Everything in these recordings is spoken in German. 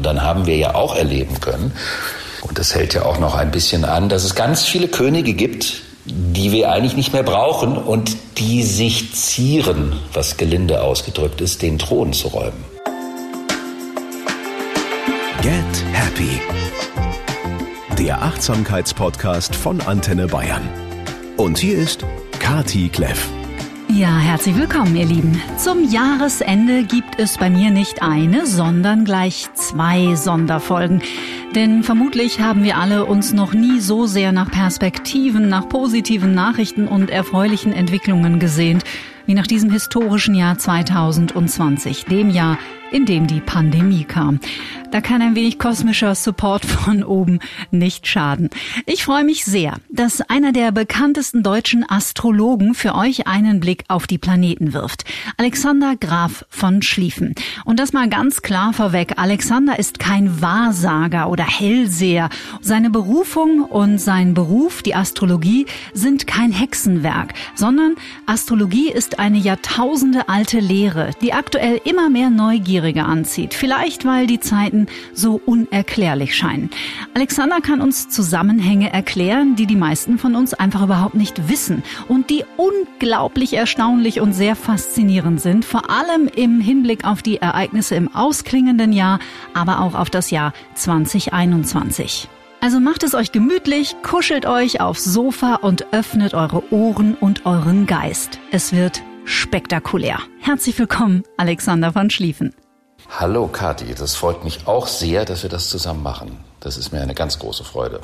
Und dann haben wir ja auch erleben können, und das hält ja auch noch ein bisschen an, dass es ganz viele Könige gibt, die wir eigentlich nicht mehr brauchen und die sich zieren, was gelinde ausgedrückt ist, den Thron zu räumen. Get Happy. Der Achtsamkeitspodcast von Antenne Bayern. Und hier ist Kati Kleff. Ja, herzlich willkommen, ihr Lieben. Zum Jahresende gibt es bei mir nicht eine, sondern gleich zwei Sonderfolgen. Denn vermutlich haben wir alle uns noch nie so sehr nach Perspektiven, nach positiven Nachrichten und erfreulichen Entwicklungen gesehnt, wie nach diesem historischen Jahr 2020, dem Jahr, in dem die Pandemie kam. Da kann ein wenig kosmischer Support von oben nicht schaden. Ich freue mich sehr, dass einer der bekanntesten deutschen Astrologen für euch einen Blick auf die Planeten wirft. Alexander Graf von Schlieffen. Und das mal ganz klar vorweg. Alexander ist kein Wahrsager oder Hellseher. Seine Berufung und sein Beruf, die Astrologie, sind kein Hexenwerk, sondern Astrologie ist eine Jahrtausende alte Lehre, die aktuell immer mehr Neugierige anzieht. Vielleicht, weil die Zeiten Zeiten so unerklärlich scheinen. Alexander kann uns Zusammenhänge erklären, die die meisten von uns einfach überhaupt nicht wissen und die unglaublich erstaunlich und sehr faszinierend sind, vor allem im Hinblick auf die Ereignisse im ausklingenden Jahr, aber auch auf das Jahr 2021. Also macht es euch gemütlich, kuschelt euch aufs Sofa und öffnet eure Ohren und euren Geist. Es wird spektakulär. Herzlich willkommen, Alexander von Schlieffen. Hallo Kathi, das freut mich auch sehr, dass wir das zusammen machen. Das ist mir eine ganz große Freude.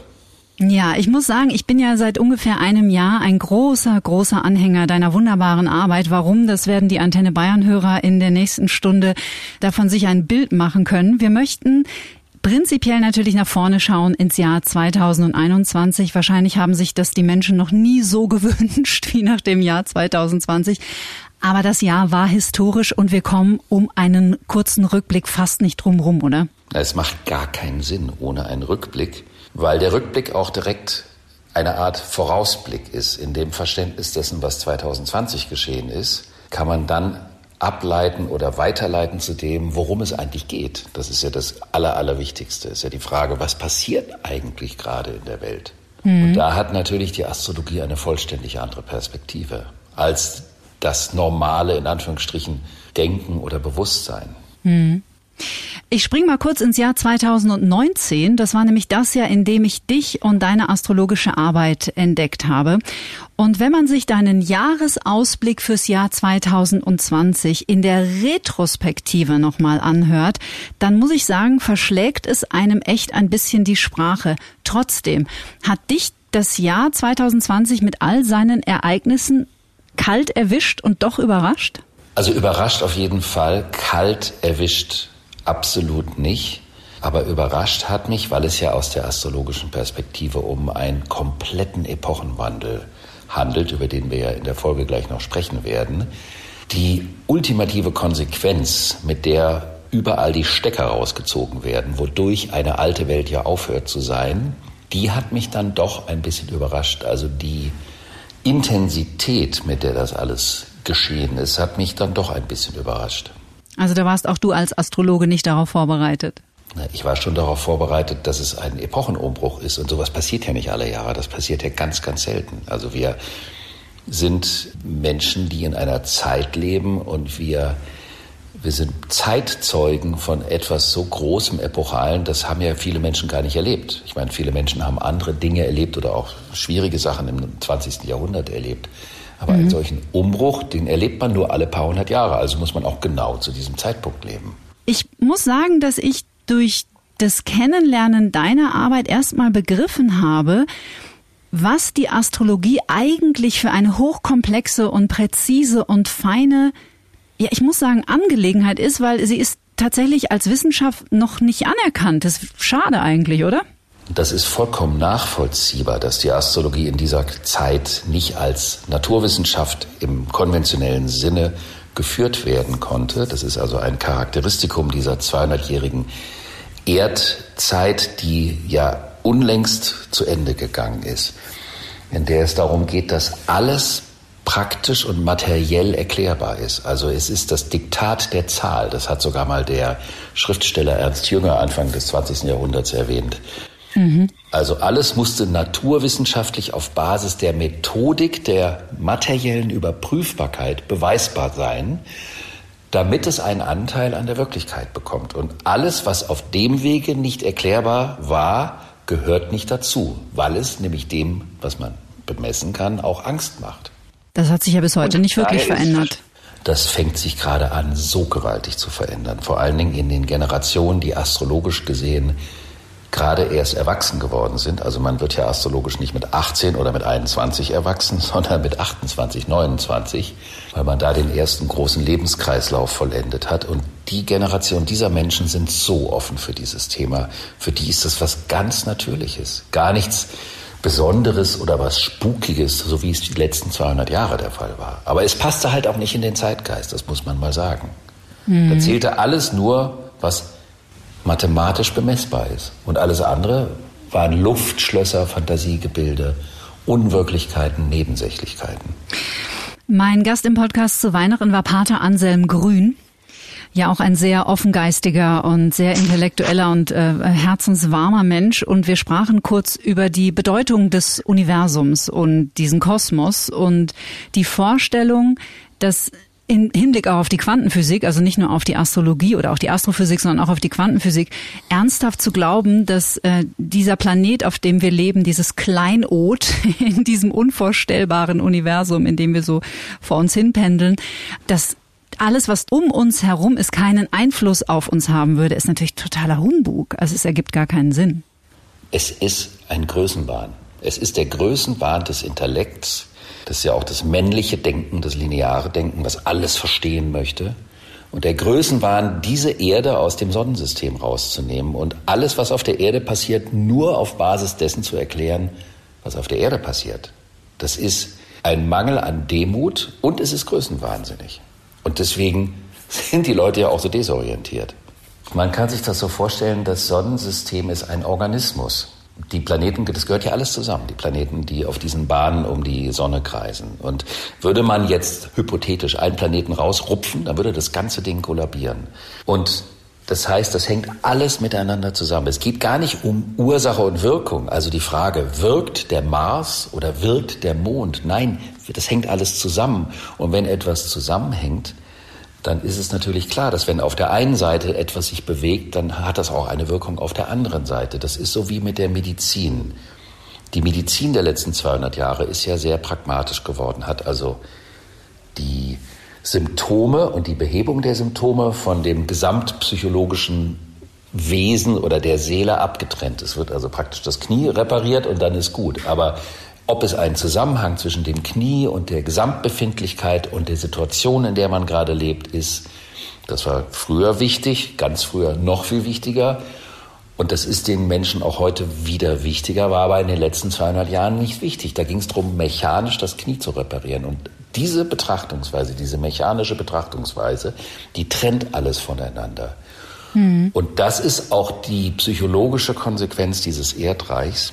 Ja, ich muss sagen, ich bin ja seit ungefähr einem Jahr ein großer, großer Anhänger deiner wunderbaren Arbeit. Warum? Das werden die Antenne Bayern Hörer in der nächsten Stunde davon sich ein Bild machen können. Wir möchten prinzipiell natürlich nach vorne schauen ins Jahr 2021. Wahrscheinlich haben sich das die Menschen noch nie so gewünscht wie nach dem Jahr 2020. Aber das Jahr war historisch und wir kommen um einen kurzen Rückblick fast nicht drum rum, oder? Es macht gar keinen Sinn ohne einen Rückblick, weil der Rückblick auch direkt eine Art Vorausblick ist. In dem Verständnis dessen, was 2020 geschehen ist, kann man dann ableiten oder weiterleiten zu dem, worum es eigentlich geht. Das ist ja das Aller, Allerwichtigste. Ist ja die Frage, was passiert eigentlich gerade in der Welt? Mhm. Und da hat natürlich die Astrologie eine vollständig andere Perspektive als das normale, in Anführungsstrichen, Denken oder Bewusstsein. Hm. Ich spring mal kurz ins Jahr 2019. Das war nämlich das Jahr, in dem ich dich und deine astrologische Arbeit entdeckt habe. Und wenn man sich deinen Jahresausblick fürs Jahr 2020 in der Retrospektive nochmal anhört, dann muss ich sagen, verschlägt es einem echt ein bisschen die Sprache. Trotzdem hat dich das Jahr 2020 mit all seinen Ereignissen kalt erwischt und doch überrascht? Also überrascht auf jeden Fall, kalt erwischt absolut nicht. Aber überrascht hat mich, weil es ja aus der astrologischen Perspektive um einen kompletten Epochenwandel handelt, über den wir ja in der Folge gleich noch sprechen werden. Die ultimative Konsequenz, mit der überall die Stecker rausgezogen werden, wodurch eine alte Welt ja aufhört zu sein, die hat mich dann doch ein bisschen überrascht. Also die Intensität, mit der das alles geschehen ist, hat mich dann doch ein bisschen überrascht. Also da warst auch du als Astrologe nicht darauf vorbereitet. Ich war schon darauf vorbereitet, dass es ein Epochenumbruch ist und sowas passiert ja nicht alle Jahre, das passiert ja ganz, ganz selten. Also wir sind Menschen, die in einer Zeit leben und wir wir sind Zeitzeugen von etwas so großem, epochalen, das haben ja viele Menschen gar nicht erlebt. Ich meine, viele Menschen haben andere Dinge erlebt oder auch schwierige Sachen im 20. Jahrhundert erlebt. Aber mhm. einen solchen Umbruch, den erlebt man nur alle paar hundert Jahre. Also muss man auch genau zu diesem Zeitpunkt leben. Ich muss sagen, dass ich durch das Kennenlernen deiner Arbeit erstmal begriffen habe, was die Astrologie eigentlich für eine hochkomplexe und präzise und feine ja, ich muss sagen, Angelegenheit ist, weil sie ist tatsächlich als Wissenschaft noch nicht anerkannt. Das ist schade eigentlich, oder? Das ist vollkommen nachvollziehbar, dass die Astrologie in dieser Zeit nicht als Naturwissenschaft im konventionellen Sinne geführt werden konnte. Das ist also ein Charakteristikum dieser 200-jährigen Erdzeit, die ja unlängst zu Ende gegangen ist, in der es darum geht, dass alles praktisch und materiell erklärbar ist. Also es ist das Diktat der Zahl. Das hat sogar mal der Schriftsteller Ernst Jünger Anfang des 20. Jahrhunderts erwähnt. Mhm. Also alles musste naturwissenschaftlich auf Basis der Methodik der materiellen Überprüfbarkeit beweisbar sein, damit es einen Anteil an der Wirklichkeit bekommt. Und alles, was auf dem Wege nicht erklärbar war, gehört nicht dazu, weil es nämlich dem, was man bemessen kann, auch Angst macht. Das hat sich ja bis heute nicht wirklich verändert. Das fängt sich gerade an, so gewaltig zu verändern. Vor allen Dingen in den Generationen, die astrologisch gesehen gerade erst erwachsen geworden sind. Also man wird ja astrologisch nicht mit 18 oder mit 21 erwachsen, sondern mit 28, 29, weil man da den ersten großen Lebenskreislauf vollendet hat. Und die Generation dieser Menschen sind so offen für dieses Thema. Für die ist das was ganz Natürliches. Gar nichts Besonderes oder was Spukiges, so wie es die letzten 200 Jahre der Fall war. Aber es passte halt auch nicht in den Zeitgeist, das muss man mal sagen. Mhm. Da zählte alles nur, was mathematisch bemessbar ist. Und alles andere waren Luftschlösser, Fantasiegebilde, Unwirklichkeiten, Nebensächlichkeiten. Mein Gast im Podcast zu Weihnachten war Pater Anselm Grün. Ja, auch ein sehr offengeistiger und sehr intellektueller und äh, herzenswarmer Mensch. Und wir sprachen kurz über die Bedeutung des Universums und diesen Kosmos und die Vorstellung, dass in Hinblick auch auf die Quantenphysik, also nicht nur auf die Astrologie oder auch die Astrophysik, sondern auch auf die Quantenphysik, ernsthaft zu glauben, dass äh, dieser Planet, auf dem wir leben, dieses Kleinod in diesem unvorstellbaren Universum, in dem wir so vor uns hinpendeln, dass alles, was um uns herum ist, keinen Einfluss auf uns haben würde, ist natürlich totaler Humbug. Also es ergibt gar keinen Sinn. Es ist ein Größenwahn. Es ist der Größenwahn des Intellekts, das ist ja auch das männliche Denken, das lineare Denken, was alles verstehen möchte. Und der Größenwahn, diese Erde aus dem Sonnensystem rauszunehmen und alles, was auf der Erde passiert, nur auf Basis dessen zu erklären, was auf der Erde passiert. Das ist ein Mangel an Demut und es ist größenwahnsinnig. Und deswegen sind die Leute ja auch so desorientiert. Man kann sich das so vorstellen, das Sonnensystem ist ein Organismus die Planeten, das gehört ja alles zusammen, die Planeten, die auf diesen Bahnen um die Sonne kreisen. Und würde man jetzt hypothetisch einen Planeten rausrupfen, dann würde das ganze Ding kollabieren. Und das heißt, das hängt alles miteinander zusammen. Es geht gar nicht um Ursache und Wirkung. Also die Frage, wirkt der Mars oder wirkt der Mond? Nein, das hängt alles zusammen. Und wenn etwas zusammenhängt, dann ist es natürlich klar, dass wenn auf der einen Seite etwas sich bewegt, dann hat das auch eine Wirkung auf der anderen Seite. Das ist so wie mit der Medizin. Die Medizin der letzten 200 Jahre ist ja sehr pragmatisch geworden, hat also die Symptome und die Behebung der Symptome von dem gesamtpsychologischen Wesen oder der Seele abgetrennt. Es wird also praktisch das Knie repariert und dann ist gut. Aber ob es einen Zusammenhang zwischen dem Knie und der Gesamtbefindlichkeit und der Situation, in der man gerade lebt, ist, das war früher wichtig, ganz früher noch viel wichtiger. Und das ist den Menschen auch heute wieder wichtiger, war aber in den letzten 200 Jahren nicht wichtig. Da ging es darum, mechanisch das Knie zu reparieren. Und diese Betrachtungsweise, diese mechanische Betrachtungsweise, die trennt alles voneinander. Mhm. Und das ist auch die psychologische Konsequenz dieses Erdreichs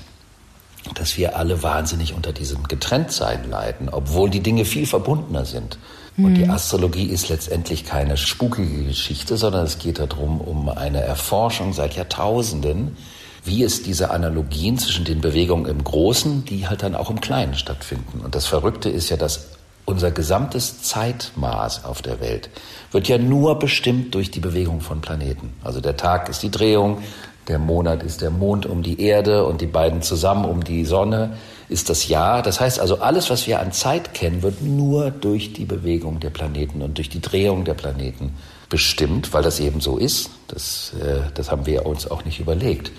dass wir alle wahnsinnig unter diesem Getrenntsein leiden, obwohl die Dinge viel verbundener sind. Und die mhm. Astrologie ist letztendlich keine spukige Geschichte, sondern es geht darum, um eine Erforschung seit Jahrtausenden, wie es diese Analogien zwischen den Bewegungen im Großen, die halt dann auch im Kleinen stattfinden. Und das Verrückte ist ja, dass unser gesamtes Zeitmaß auf der Welt wird ja nur bestimmt durch die Bewegung von Planeten. Also der Tag ist die Drehung, der Monat ist der Mond um die Erde und die beiden zusammen um die Sonne ist das Jahr. Das heißt also, alles, was wir an Zeit kennen, wird nur durch die Bewegung der Planeten und durch die Drehung der Planeten bestimmt, weil das eben so ist. Das, äh, das haben wir uns auch nicht überlegt.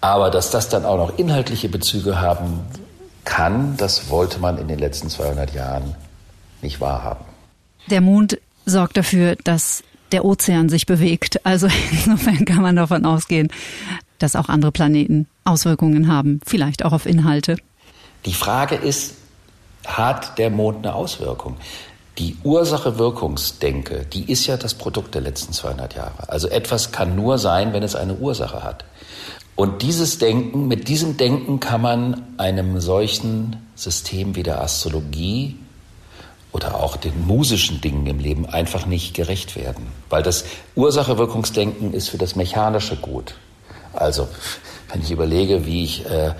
Aber dass das dann auch noch inhaltliche Bezüge haben kann, das wollte man in den letzten 200 Jahren nicht wahrhaben. Der Mond sorgt dafür, dass der Ozean sich bewegt. Also insofern kann man davon ausgehen, dass auch andere Planeten Auswirkungen haben, vielleicht auch auf Inhalte. Die Frage ist, hat der Mond eine Auswirkung? Die Ursache-Wirkungsdenke, die ist ja das Produkt der letzten 200 Jahre. Also etwas kann nur sein, wenn es eine Ursache hat. Und dieses Denken, mit diesem Denken kann man einem solchen System wie der Astrologie oder auch den musischen Dingen im Leben einfach nicht gerecht werden. Weil das Ursache-Wirkungsdenken ist für das Mechanische gut. Also, wenn ich überlege, wie ich äh,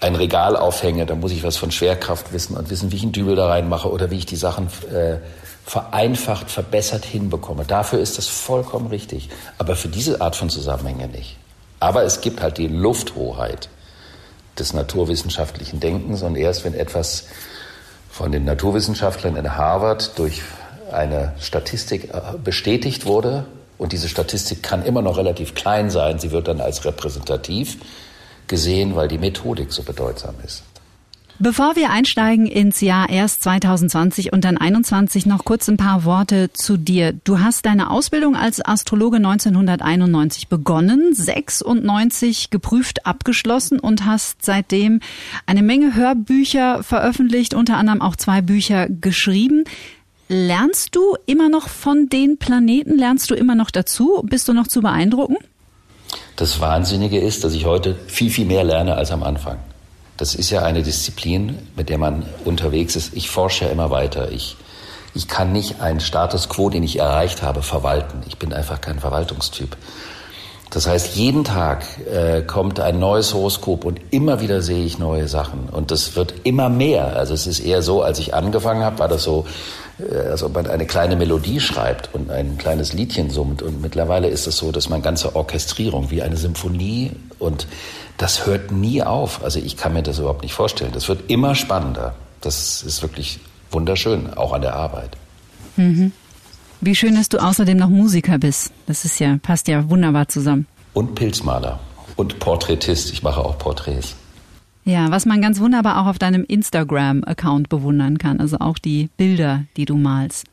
ein Regal aufhänge, dann muss ich was von Schwerkraft wissen und wissen, wie ich einen Dübel da reinmache oder wie ich die Sachen äh, vereinfacht, verbessert hinbekomme. Dafür ist das vollkommen richtig. Aber für diese Art von Zusammenhänge nicht. Aber es gibt halt die Lufthoheit des naturwissenschaftlichen Denkens und erst wenn etwas von den Naturwissenschaftlern in Harvard durch eine Statistik äh, bestätigt wurde, und diese Statistik kann immer noch relativ klein sein, sie wird dann als repräsentativ gesehen, weil die Methodik so bedeutsam ist. Bevor wir einsteigen ins Jahr erst 2020 und dann 21 noch kurz ein paar Worte zu dir. Du hast deine Ausbildung als Astrologe 1991 begonnen, 96 geprüft abgeschlossen und hast seitdem eine Menge Hörbücher veröffentlicht, unter anderem auch zwei Bücher geschrieben. Lernst du immer noch von den Planeten? Lernst du immer noch dazu? Bist du noch zu beeindrucken? Das Wahnsinnige ist, dass ich heute viel, viel mehr lerne als am Anfang. Das ist ja eine Disziplin, mit der man unterwegs ist. Ich forsche ja immer weiter. Ich, ich kann nicht einen Status quo, den ich erreicht habe, verwalten. Ich bin einfach kein Verwaltungstyp. Das heißt, jeden Tag äh, kommt ein neues Horoskop und immer wieder sehe ich neue Sachen. Und das wird immer mehr. Also es ist eher so, als ich angefangen habe, war das so, als ob man eine kleine Melodie schreibt und ein kleines Liedchen summt. Und mittlerweile ist es so, dass man ganze Orchestrierung wie eine Symphonie und das hört nie auf. Also ich kann mir das überhaupt nicht vorstellen. Das wird immer spannender. Das ist wirklich wunderschön, auch an der Arbeit. Mhm. Wie schön, dass du außerdem noch Musiker bist. Das ist ja, passt ja wunderbar zusammen. Und Pilzmaler und Porträtist. Ich mache auch Porträts. Ja, was man ganz wunderbar auch auf deinem Instagram-Account bewundern kann. Also auch die Bilder, die du malst.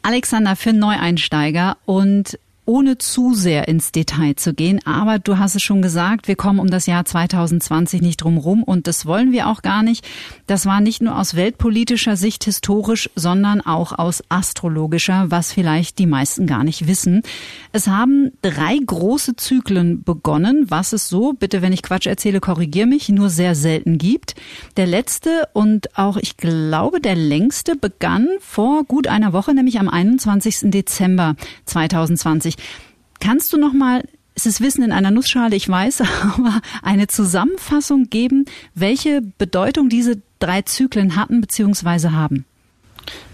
Alexander, für Neueinsteiger und ohne zu sehr ins Detail zu gehen. Aber du hast es schon gesagt, wir kommen um das Jahr 2020 nicht drum rum und das wollen wir auch gar nicht. Das war nicht nur aus weltpolitischer Sicht historisch, sondern auch aus astrologischer, was vielleicht die meisten gar nicht wissen. Es haben drei große Zyklen begonnen, was es so, bitte wenn ich Quatsch erzähle, korrigier mich, nur sehr selten gibt. Der letzte und auch ich glaube der längste begann vor gut einer Woche, nämlich am 21. Dezember 2020. Kannst du noch mal es ist Wissen in einer Nussschale, ich weiß, aber eine Zusammenfassung geben, welche Bedeutung diese drei Zyklen hatten bzw. haben?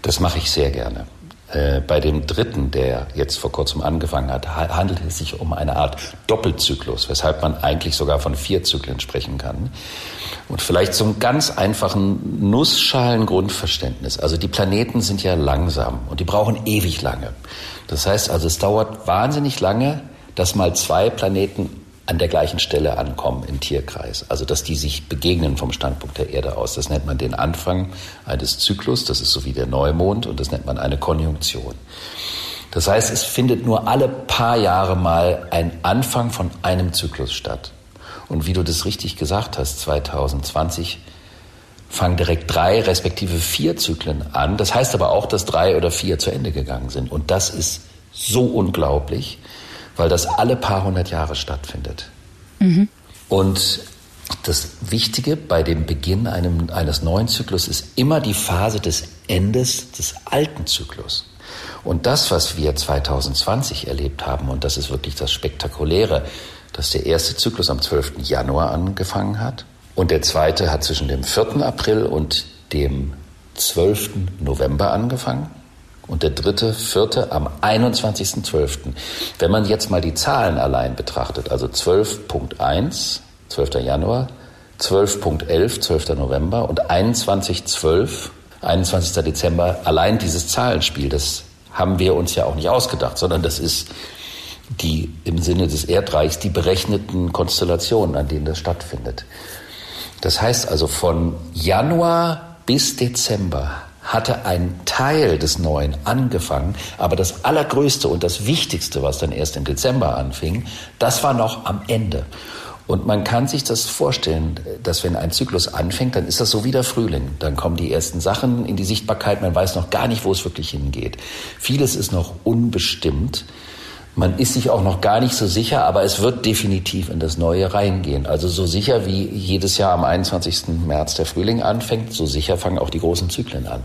Das mache ich sehr gerne. Äh, bei dem dritten, der jetzt vor kurzem angefangen hat, handelt es sich um eine Art Doppelzyklus, weshalb man eigentlich sogar von vier Zyklen sprechen kann. Und vielleicht zum ganz einfachen Nussschalen-Grundverständnis. Also die Planeten sind ja langsam und die brauchen ewig lange. Das heißt also, es dauert wahnsinnig lange, dass mal zwei Planeten an der gleichen Stelle ankommen im Tierkreis. Also dass die sich begegnen vom Standpunkt der Erde aus. Das nennt man den Anfang eines Zyklus, das ist so wie der Neumond und das nennt man eine Konjunktion. Das heißt, es findet nur alle paar Jahre mal ein Anfang von einem Zyklus statt. Und wie du das richtig gesagt hast, 2020 fangen direkt drei respektive vier Zyklen an. Das heißt aber auch, dass drei oder vier zu Ende gegangen sind. Und das ist so unglaublich, weil das alle paar hundert Jahre stattfindet. Mhm. Und das Wichtige bei dem Beginn einem, eines neuen Zyklus ist immer die Phase des Endes des alten Zyklus. Und das, was wir 2020 erlebt haben, und das ist wirklich das Spektakuläre, dass der erste Zyklus am 12. Januar angefangen hat und der zweite hat zwischen dem 4. April und dem 12. November angefangen und der dritte, vierte am 21.12. Wenn man jetzt mal die Zahlen allein betrachtet, also 12.1, 12. Januar, 12.11, 12. November und 21.12, 21. Dezember, allein dieses Zahlenspiel, das haben wir uns ja auch nicht ausgedacht, sondern das ist die im Sinne des Erdreichs die berechneten Konstellationen, an denen das stattfindet. Das heißt also von Januar bis Dezember hatte ein Teil des Neuen angefangen, aber das Allergrößte und das Wichtigste, was dann erst im Dezember anfing, das war noch am Ende. Und man kann sich das vorstellen, dass wenn ein Zyklus anfängt, dann ist das so wie der Frühling. Dann kommen die ersten Sachen in die Sichtbarkeit, man weiß noch gar nicht, wo es wirklich hingeht. Vieles ist noch unbestimmt. Man ist sich auch noch gar nicht so sicher, aber es wird definitiv in das Neue reingehen. Also so sicher wie jedes Jahr am 21. März der Frühling anfängt, so sicher fangen auch die großen Zyklen an.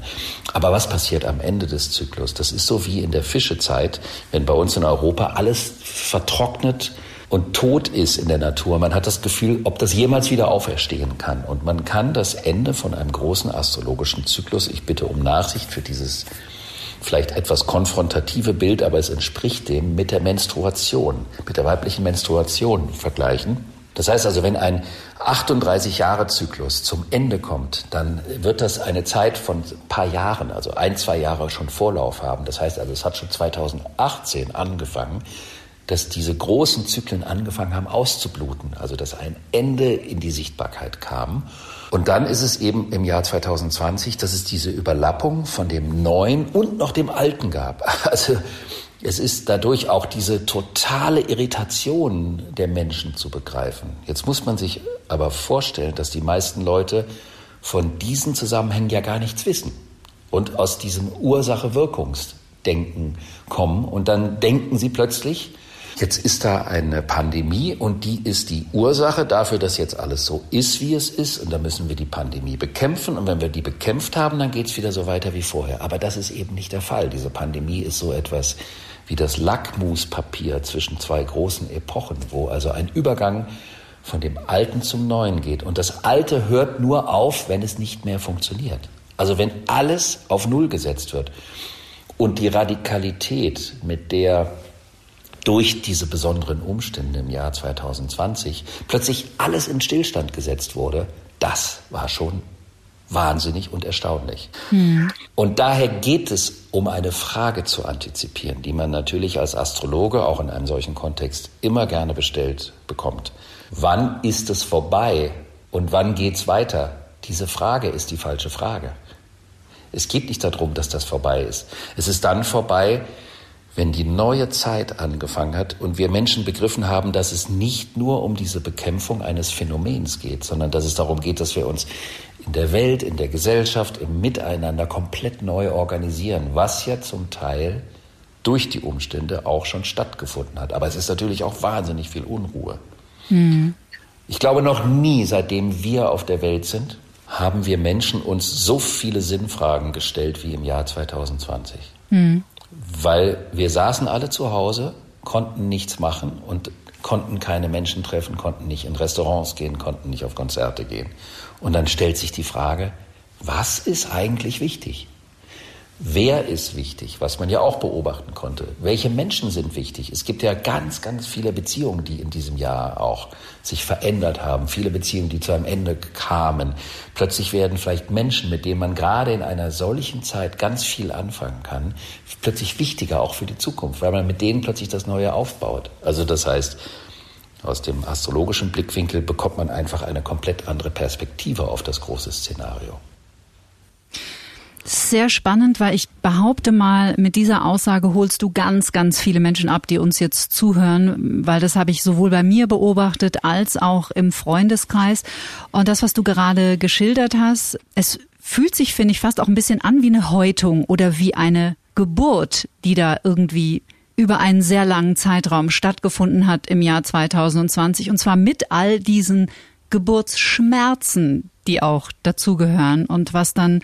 Aber was passiert am Ende des Zyklus? Das ist so wie in der Fischezeit, wenn bei uns in Europa alles vertrocknet und tot ist in der Natur. Man hat das Gefühl, ob das jemals wieder auferstehen kann. Und man kann das Ende von einem großen astrologischen Zyklus, ich bitte um Nachsicht für dieses vielleicht etwas konfrontative Bild, aber es entspricht dem mit der Menstruation, mit der weiblichen Menstruation vergleichen. Das heißt also, wenn ein 38 Jahre Zyklus zum Ende kommt, dann wird das eine Zeit von ein paar Jahren, also ein, zwei Jahre schon Vorlauf haben. Das heißt also, es hat schon 2018 angefangen, dass diese großen Zyklen angefangen haben auszubluten, also dass ein Ende in die Sichtbarkeit kam. Und dann ist es eben im Jahr 2020, dass es diese Überlappung von dem Neuen und noch dem Alten gab. Also es ist dadurch auch diese totale Irritation der Menschen zu begreifen. Jetzt muss man sich aber vorstellen, dass die meisten Leute von diesen Zusammenhängen ja gar nichts wissen und aus diesem Ursache-Wirkungsdenken kommen. Und dann denken sie plötzlich, Jetzt ist da eine Pandemie und die ist die Ursache dafür, dass jetzt alles so ist, wie es ist. Und da müssen wir die Pandemie bekämpfen. Und wenn wir die bekämpft haben, dann geht es wieder so weiter wie vorher. Aber das ist eben nicht der Fall. Diese Pandemie ist so etwas wie das Lackmuspapier zwischen zwei großen Epochen, wo also ein Übergang von dem Alten zum Neuen geht. Und das Alte hört nur auf, wenn es nicht mehr funktioniert. Also wenn alles auf Null gesetzt wird. Und die Radikalität, mit der durch diese besonderen Umstände im Jahr 2020 plötzlich alles in Stillstand gesetzt wurde, das war schon wahnsinnig und erstaunlich. Hm. Und daher geht es um eine Frage zu antizipieren, die man natürlich als Astrologe auch in einem solchen Kontext immer gerne bestellt bekommt. Wann ist es vorbei und wann geht's weiter? Diese Frage ist die falsche Frage. Es geht nicht darum, dass das vorbei ist. Es ist dann vorbei, wenn die neue Zeit angefangen hat und wir Menschen begriffen haben, dass es nicht nur um diese Bekämpfung eines Phänomens geht, sondern dass es darum geht, dass wir uns in der Welt, in der Gesellschaft, im Miteinander komplett neu organisieren, was ja zum Teil durch die Umstände auch schon stattgefunden hat. Aber es ist natürlich auch wahnsinnig viel Unruhe. Mhm. Ich glaube, noch nie, seitdem wir auf der Welt sind, haben wir Menschen uns so viele Sinnfragen gestellt wie im Jahr 2020. Mhm weil wir saßen alle zu Hause, konnten nichts machen und konnten keine Menschen treffen, konnten nicht in Restaurants gehen, konnten nicht auf Konzerte gehen. Und dann stellt sich die Frage, was ist eigentlich wichtig? Wer ist wichtig, was man ja auch beobachten konnte? Welche Menschen sind wichtig? Es gibt ja ganz, ganz viele Beziehungen, die in diesem Jahr auch sich verändert haben. Viele Beziehungen, die zu einem Ende kamen. Plötzlich werden vielleicht Menschen, mit denen man gerade in einer solchen Zeit ganz viel anfangen kann, plötzlich wichtiger auch für die Zukunft, weil man mit denen plötzlich das Neue aufbaut. Also das heißt, aus dem astrologischen Blickwinkel bekommt man einfach eine komplett andere Perspektive auf das große Szenario. Sehr spannend, weil ich behaupte mal, mit dieser Aussage holst du ganz, ganz viele Menschen ab, die uns jetzt zuhören, weil das habe ich sowohl bei mir beobachtet als auch im Freundeskreis. Und das, was du gerade geschildert hast, es fühlt sich, finde ich, fast auch ein bisschen an wie eine Häutung oder wie eine Geburt, die da irgendwie über einen sehr langen Zeitraum stattgefunden hat im Jahr 2020 und zwar mit all diesen Geburtsschmerzen, die auch dazugehören und was dann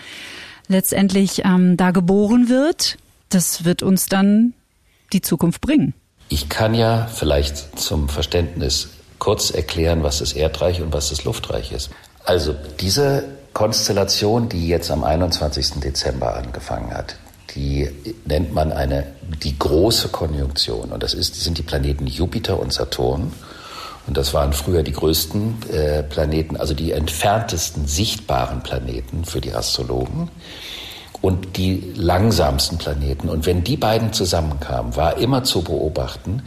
letztendlich ähm, da geboren wird, das wird uns dann die Zukunft bringen. Ich kann ja vielleicht zum Verständnis kurz erklären, was das Erdreich und was das Luftreich ist. Also diese Konstellation, die jetzt am 21. Dezember angefangen hat, die nennt man eine, die große Konjunktion. Und das ist, sind die Planeten Jupiter und Saturn. Und das waren früher die größten äh, Planeten, also die entferntesten sichtbaren Planeten für die Astrologen und die langsamsten Planeten. Und wenn die beiden zusammenkamen, war immer zu beobachten,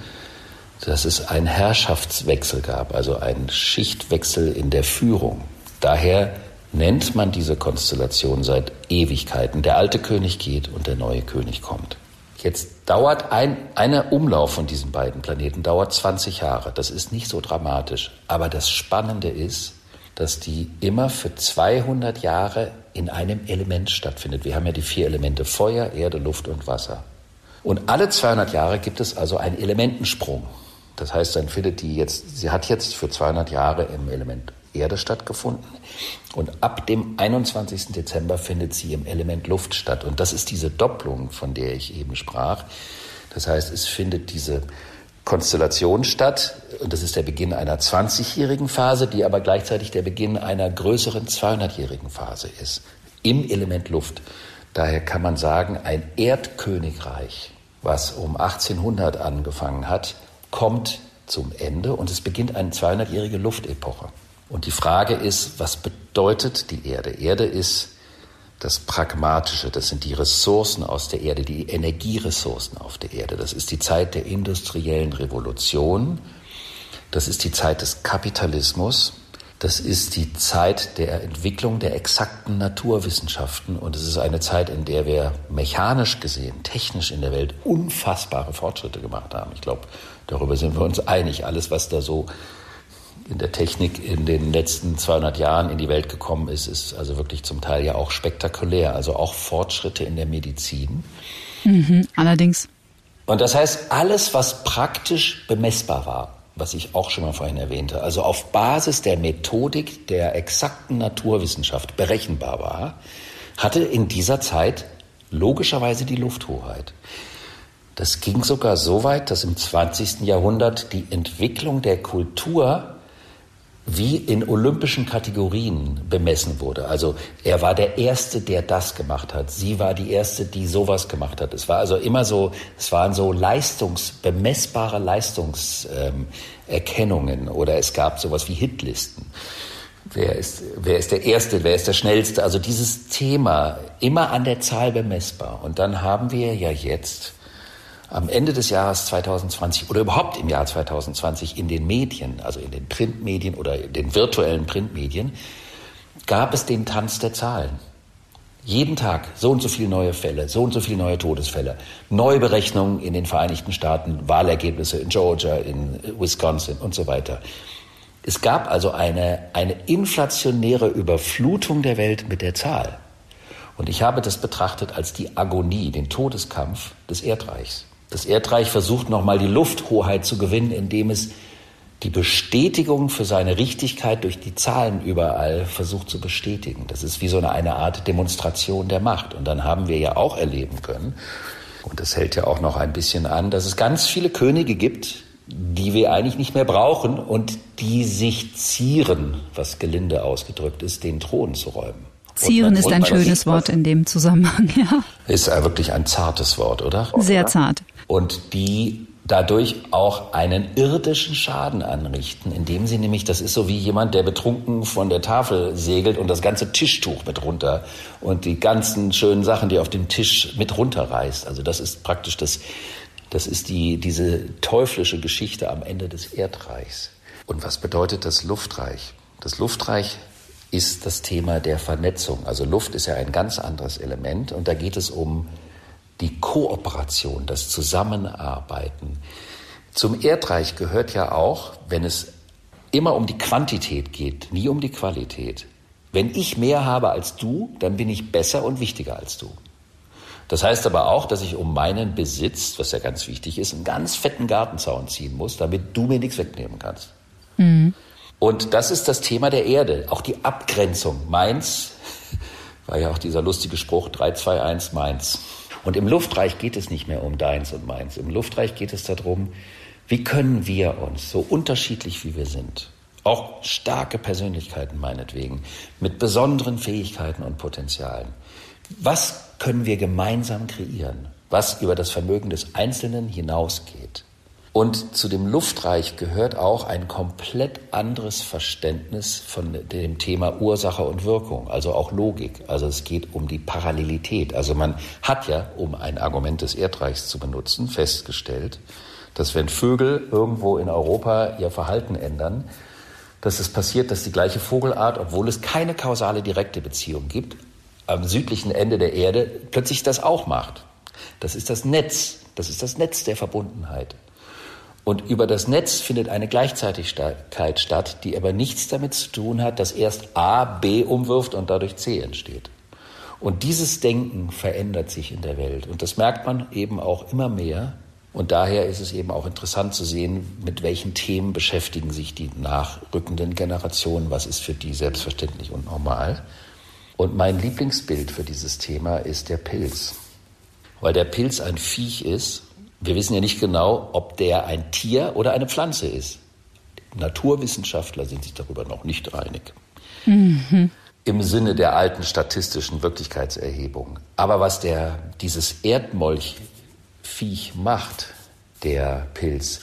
dass es einen Herrschaftswechsel gab, also einen Schichtwechsel in der Führung. Daher nennt man diese Konstellation seit Ewigkeiten. Der alte König geht und der neue König kommt. Jetzt dauert ein eine Umlauf von diesen beiden Planeten dauert 20 Jahre. Das ist nicht so dramatisch. Aber das Spannende ist, dass die immer für 200 Jahre in einem Element stattfindet. Wir haben ja die vier Elemente Feuer, Erde, Luft und Wasser. Und alle 200 Jahre gibt es also einen Elementensprung. Das heißt, dann findet die jetzt, sie hat jetzt für 200 Jahre im Element Erde stattgefunden. Und ab dem 21. Dezember findet sie im Element Luft statt. Und das ist diese Doppelung, von der ich eben sprach. Das heißt, es findet diese Konstellation statt. Und das ist der Beginn einer 20-jährigen Phase, die aber gleichzeitig der Beginn einer größeren 200-jährigen Phase ist. Im Element Luft. Daher kann man sagen, ein Erdkönigreich, was um 1800 angefangen hat, kommt zum Ende und es beginnt eine 200-jährige Luftepoche. Und die Frage ist, was bedeutet die Erde? Erde ist das Pragmatische, das sind die Ressourcen aus der Erde, die Energieressourcen auf der Erde. Das ist die Zeit der industriellen Revolution, das ist die Zeit des Kapitalismus, das ist die Zeit der Entwicklung der exakten Naturwissenschaften und es ist eine Zeit, in der wir mechanisch gesehen, technisch in der Welt unfassbare Fortschritte gemacht haben. Ich glaube, darüber sind wir uns einig. Alles, was da so in der Technik in den letzten 200 Jahren in die Welt gekommen ist, ist also wirklich zum Teil ja auch spektakulär. Also auch Fortschritte in der Medizin. Mhm, allerdings. Und das heißt, alles, was praktisch bemessbar war, was ich auch schon mal vorhin erwähnte, also auf Basis der Methodik der exakten Naturwissenschaft berechenbar war, hatte in dieser Zeit logischerweise die Lufthoheit. Das ging sogar so weit, dass im 20. Jahrhundert die Entwicklung der Kultur wie in olympischen Kategorien bemessen wurde. Also er war der Erste, der das gemacht hat. Sie war die Erste, die sowas gemacht hat. Es war also immer so, es waren so Leistungs, bemessbare Leistungserkennungen ähm, oder es gab sowas wie Hitlisten. Wer ist, wer ist der Erste, wer ist der Schnellste? Also dieses Thema immer an der Zahl bemessbar. Und dann haben wir ja jetzt am Ende des Jahres 2020 oder überhaupt im Jahr 2020 in den Medien, also in den Printmedien oder in den virtuellen Printmedien, gab es den Tanz der Zahlen. Jeden Tag so und so viele neue Fälle, so und so viele neue Todesfälle, Neuberechnungen in den Vereinigten Staaten, Wahlergebnisse in Georgia, in Wisconsin und so weiter. Es gab also eine, eine inflationäre Überflutung der Welt mit der Zahl. Und ich habe das betrachtet als die Agonie, den Todeskampf des Erdreichs. Das Erdreich versucht nochmal die Lufthoheit zu gewinnen, indem es die Bestätigung für seine Richtigkeit durch die Zahlen überall versucht zu bestätigen. Das ist wie so eine, eine Art Demonstration der Macht. Und dann haben wir ja auch erleben können, und das hält ja auch noch ein bisschen an, dass es ganz viele Könige gibt, die wir eigentlich nicht mehr brauchen und die sich zieren, was gelinde ausgedrückt ist, den Thron zu räumen. Zieren ist ein schönes Wort in dem Zusammenhang, ja. Ist wirklich ein zartes Wort, oder? Sehr zart und die dadurch auch einen irdischen Schaden anrichten, indem sie nämlich, das ist so wie jemand, der betrunken von der Tafel segelt und das ganze Tischtuch mit runter und die ganzen schönen Sachen, die auf dem Tisch mit runterreißt. Also das ist praktisch das, das ist die, diese teuflische Geschichte am Ende des Erdreichs. Und was bedeutet das Luftreich? Das Luftreich ist das Thema der Vernetzung. Also Luft ist ja ein ganz anderes Element und da geht es um die Kooperation, das Zusammenarbeiten. Zum Erdreich gehört ja auch, wenn es immer um die Quantität geht, nie um die Qualität. Wenn ich mehr habe als du, dann bin ich besser und wichtiger als du. Das heißt aber auch, dass ich um meinen Besitz, was ja ganz wichtig ist, einen ganz fetten Gartenzaun ziehen muss, damit du mir nichts wegnehmen kannst. Mhm. Und das ist das Thema der Erde, auch die Abgrenzung. Meins war ja auch dieser lustige Spruch 321 Mainz. Und im Luftreich geht es nicht mehr um deins und meins. Im Luftreich geht es darum, wie können wir uns, so unterschiedlich wie wir sind, auch starke Persönlichkeiten meinetwegen, mit besonderen Fähigkeiten und Potenzialen, was können wir gemeinsam kreieren, was über das Vermögen des Einzelnen hinausgeht? Und zu dem Luftreich gehört auch ein komplett anderes Verständnis von dem Thema Ursache und Wirkung, also auch Logik. Also es geht um die Parallelität. Also man hat ja, um ein Argument des Erdreichs zu benutzen, festgestellt, dass wenn Vögel irgendwo in Europa ihr Verhalten ändern, dass es passiert, dass die gleiche Vogelart, obwohl es keine kausale direkte Beziehung gibt, am südlichen Ende der Erde plötzlich das auch macht. Das ist das Netz, das ist das Netz der Verbundenheit. Und über das Netz findet eine Gleichzeitigkeit statt, die aber nichts damit zu tun hat, dass erst A B umwirft und dadurch C entsteht. Und dieses Denken verändert sich in der Welt. Und das merkt man eben auch immer mehr. Und daher ist es eben auch interessant zu sehen, mit welchen Themen beschäftigen sich die nachrückenden Generationen, was ist für die selbstverständlich und normal. Und mein Lieblingsbild für dieses Thema ist der Pilz. Weil der Pilz ein Viech ist. Wir wissen ja nicht genau, ob der ein Tier oder eine Pflanze ist. Naturwissenschaftler sind sich darüber noch nicht einig. Mhm. Im Sinne der alten statistischen Wirklichkeitserhebung. Aber was der, dieses Erdmolchviech macht, der Pilz,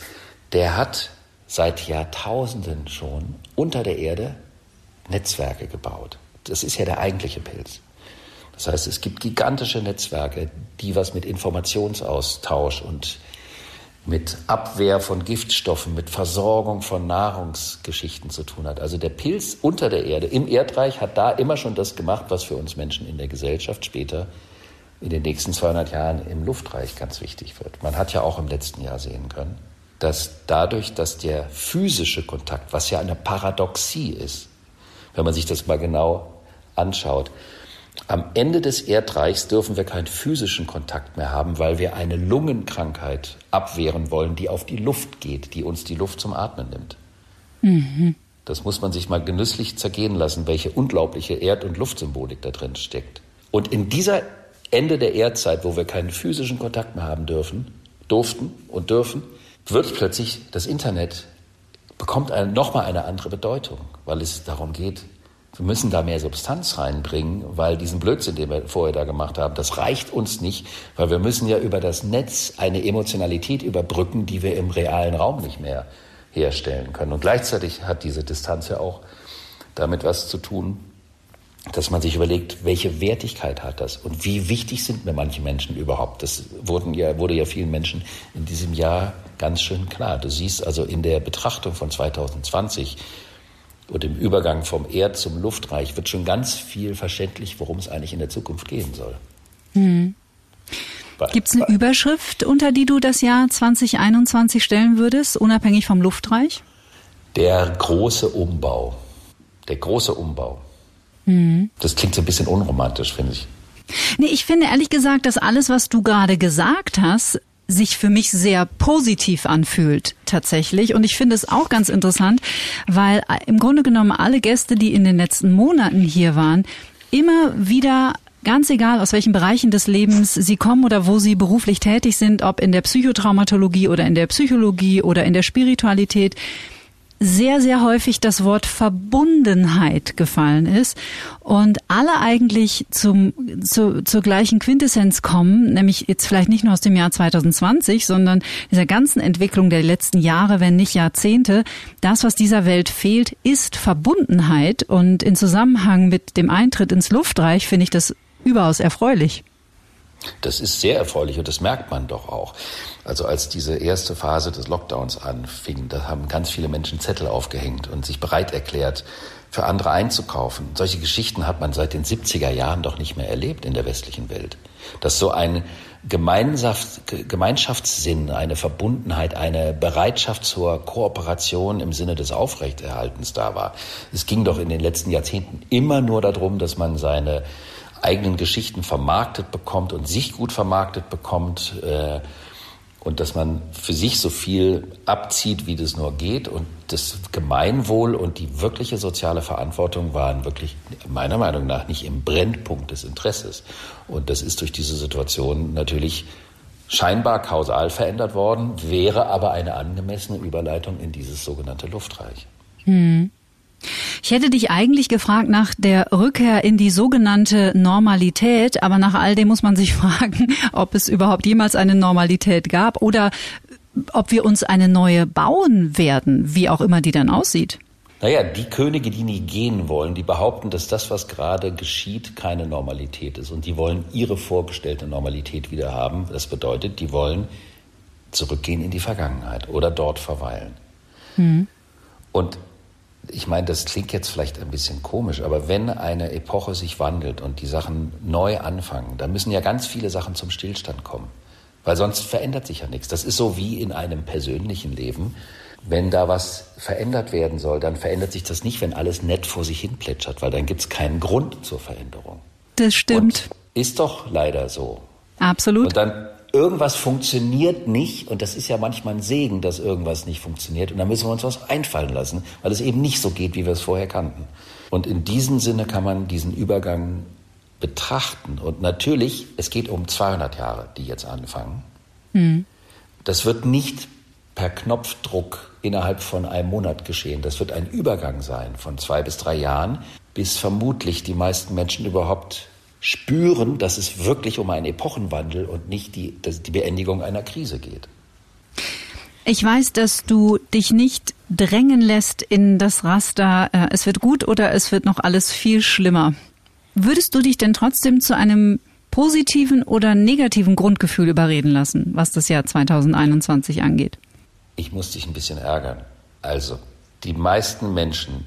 der hat seit Jahrtausenden schon unter der Erde Netzwerke gebaut. Das ist ja der eigentliche Pilz. Das heißt, es gibt gigantische Netzwerke, die was mit Informationsaustausch und mit Abwehr von Giftstoffen, mit Versorgung von Nahrungsgeschichten zu tun hat. Also der Pilz unter der Erde im Erdreich hat da immer schon das gemacht, was für uns Menschen in der Gesellschaft später in den nächsten 200 Jahren im Luftreich ganz wichtig wird. Man hat ja auch im letzten Jahr sehen können, dass dadurch, dass der physische Kontakt, was ja eine Paradoxie ist, wenn man sich das mal genau anschaut, am Ende des Erdreichs dürfen wir keinen physischen Kontakt mehr haben, weil wir eine Lungenkrankheit abwehren wollen, die auf die Luft geht, die uns die Luft zum Atmen nimmt. Mhm. Das muss man sich mal genüsslich zergehen lassen, welche unglaubliche Erd- und Luftsymbolik da drin steckt. Und in dieser Ende der Erdzeit, wo wir keinen physischen Kontakt mehr haben dürfen, durften und dürfen, wird plötzlich das Internet bekommt eine, nochmal eine andere Bedeutung, weil es darum geht, wir müssen da mehr Substanz reinbringen, weil diesen Blödsinn, den wir vorher da gemacht haben, das reicht uns nicht, weil wir müssen ja über das Netz eine Emotionalität überbrücken, die wir im realen Raum nicht mehr herstellen können. Und gleichzeitig hat diese Distanz ja auch damit was zu tun, dass man sich überlegt, welche Wertigkeit hat das und wie wichtig sind mir manche Menschen überhaupt. Das wurden ja, wurde ja vielen Menschen in diesem Jahr ganz schön klar. Du siehst also in der Betrachtung von 2020, und im Übergang vom Erd zum Luftreich wird schon ganz viel verständlich, worum es eigentlich in der Zukunft gehen soll. Hm. Gibt es eine Überschrift, unter die du das Jahr 2021 stellen würdest, unabhängig vom Luftreich? Der große Umbau. Der große Umbau. Mhm. Das klingt so ein bisschen unromantisch, finde ich. Nee, ich finde ehrlich gesagt, dass alles, was du gerade gesagt hast, sich für mich sehr positiv anfühlt tatsächlich. Und ich finde es auch ganz interessant, weil im Grunde genommen alle Gäste, die in den letzten Monaten hier waren, immer wieder ganz egal aus welchen Bereichen des Lebens sie kommen oder wo sie beruflich tätig sind, ob in der Psychotraumatologie oder in der Psychologie oder in der Spiritualität, sehr, sehr häufig das Wort Verbundenheit gefallen ist und alle eigentlich zum, zu, zur gleichen Quintessenz kommen, nämlich jetzt vielleicht nicht nur aus dem Jahr 2020, sondern dieser ganzen Entwicklung der letzten Jahre, wenn nicht Jahrzehnte. Das, was dieser Welt fehlt, ist Verbundenheit und in Zusammenhang mit dem Eintritt ins Luftreich finde ich das überaus erfreulich. Das ist sehr erfreulich und das merkt man doch auch. Also als diese erste Phase des Lockdowns anfing, da haben ganz viele Menschen Zettel aufgehängt und sich bereit erklärt, für andere einzukaufen. Solche Geschichten hat man seit den 70er Jahren doch nicht mehr erlebt in der westlichen Welt. Dass so ein Gemeinschaftssinn, eine Verbundenheit, eine Bereitschaft zur Kooperation im Sinne des Aufrechterhaltens da war. Es ging doch in den letzten Jahrzehnten immer nur darum, dass man seine eigenen Geschichten vermarktet bekommt und sich gut vermarktet bekommt äh, und dass man für sich so viel abzieht, wie das nur geht. Und das Gemeinwohl und die wirkliche soziale Verantwortung waren wirklich meiner Meinung nach nicht im Brennpunkt des Interesses. Und das ist durch diese Situation natürlich scheinbar kausal verändert worden, wäre aber eine angemessene Überleitung in dieses sogenannte Luftreich. Hm. Ich hätte dich eigentlich gefragt nach der Rückkehr in die sogenannte Normalität, aber nach all dem muss man sich fragen, ob es überhaupt jemals eine Normalität gab oder ob wir uns eine neue bauen werden, wie auch immer die dann aussieht. Naja, die Könige, die nie gehen wollen, die behaupten, dass das, was gerade geschieht, keine Normalität ist. Und die wollen ihre vorgestellte Normalität wieder haben. Das bedeutet, die wollen zurückgehen in die Vergangenheit oder dort verweilen. Hm. Und ich meine, das klingt jetzt vielleicht ein bisschen komisch, aber wenn eine Epoche sich wandelt und die Sachen neu anfangen, dann müssen ja ganz viele Sachen zum Stillstand kommen. Weil sonst verändert sich ja nichts. Das ist so wie in einem persönlichen Leben. Wenn da was verändert werden soll, dann verändert sich das nicht, wenn alles nett vor sich hin plätschert, weil dann gibt es keinen Grund zur Veränderung. Das stimmt. Und ist doch leider so. Absolut. Und dann irgendwas funktioniert nicht und das ist ja manchmal ein Segen, dass irgendwas nicht funktioniert und dann müssen wir uns was einfallen lassen, weil es eben nicht so geht, wie wir es vorher kannten. Und in diesem Sinne kann man diesen Übergang betrachten. Und natürlich, es geht um 200 Jahre, die jetzt anfangen. Hm. Das wird nicht per Knopfdruck innerhalb von einem Monat geschehen. Das wird ein Übergang sein von zwei bis drei Jahren, bis vermutlich die meisten Menschen überhaupt spüren, dass es wirklich um einen Epochenwandel und nicht die, die Beendigung einer Krise geht. Ich weiß, dass du dich nicht drängen lässt in das Raster, äh, es wird gut oder es wird noch alles viel schlimmer. Würdest du dich denn trotzdem zu einem positiven oder negativen Grundgefühl überreden lassen, was das Jahr 2021 angeht? Ich muss dich ein bisschen ärgern. Also, die meisten Menschen,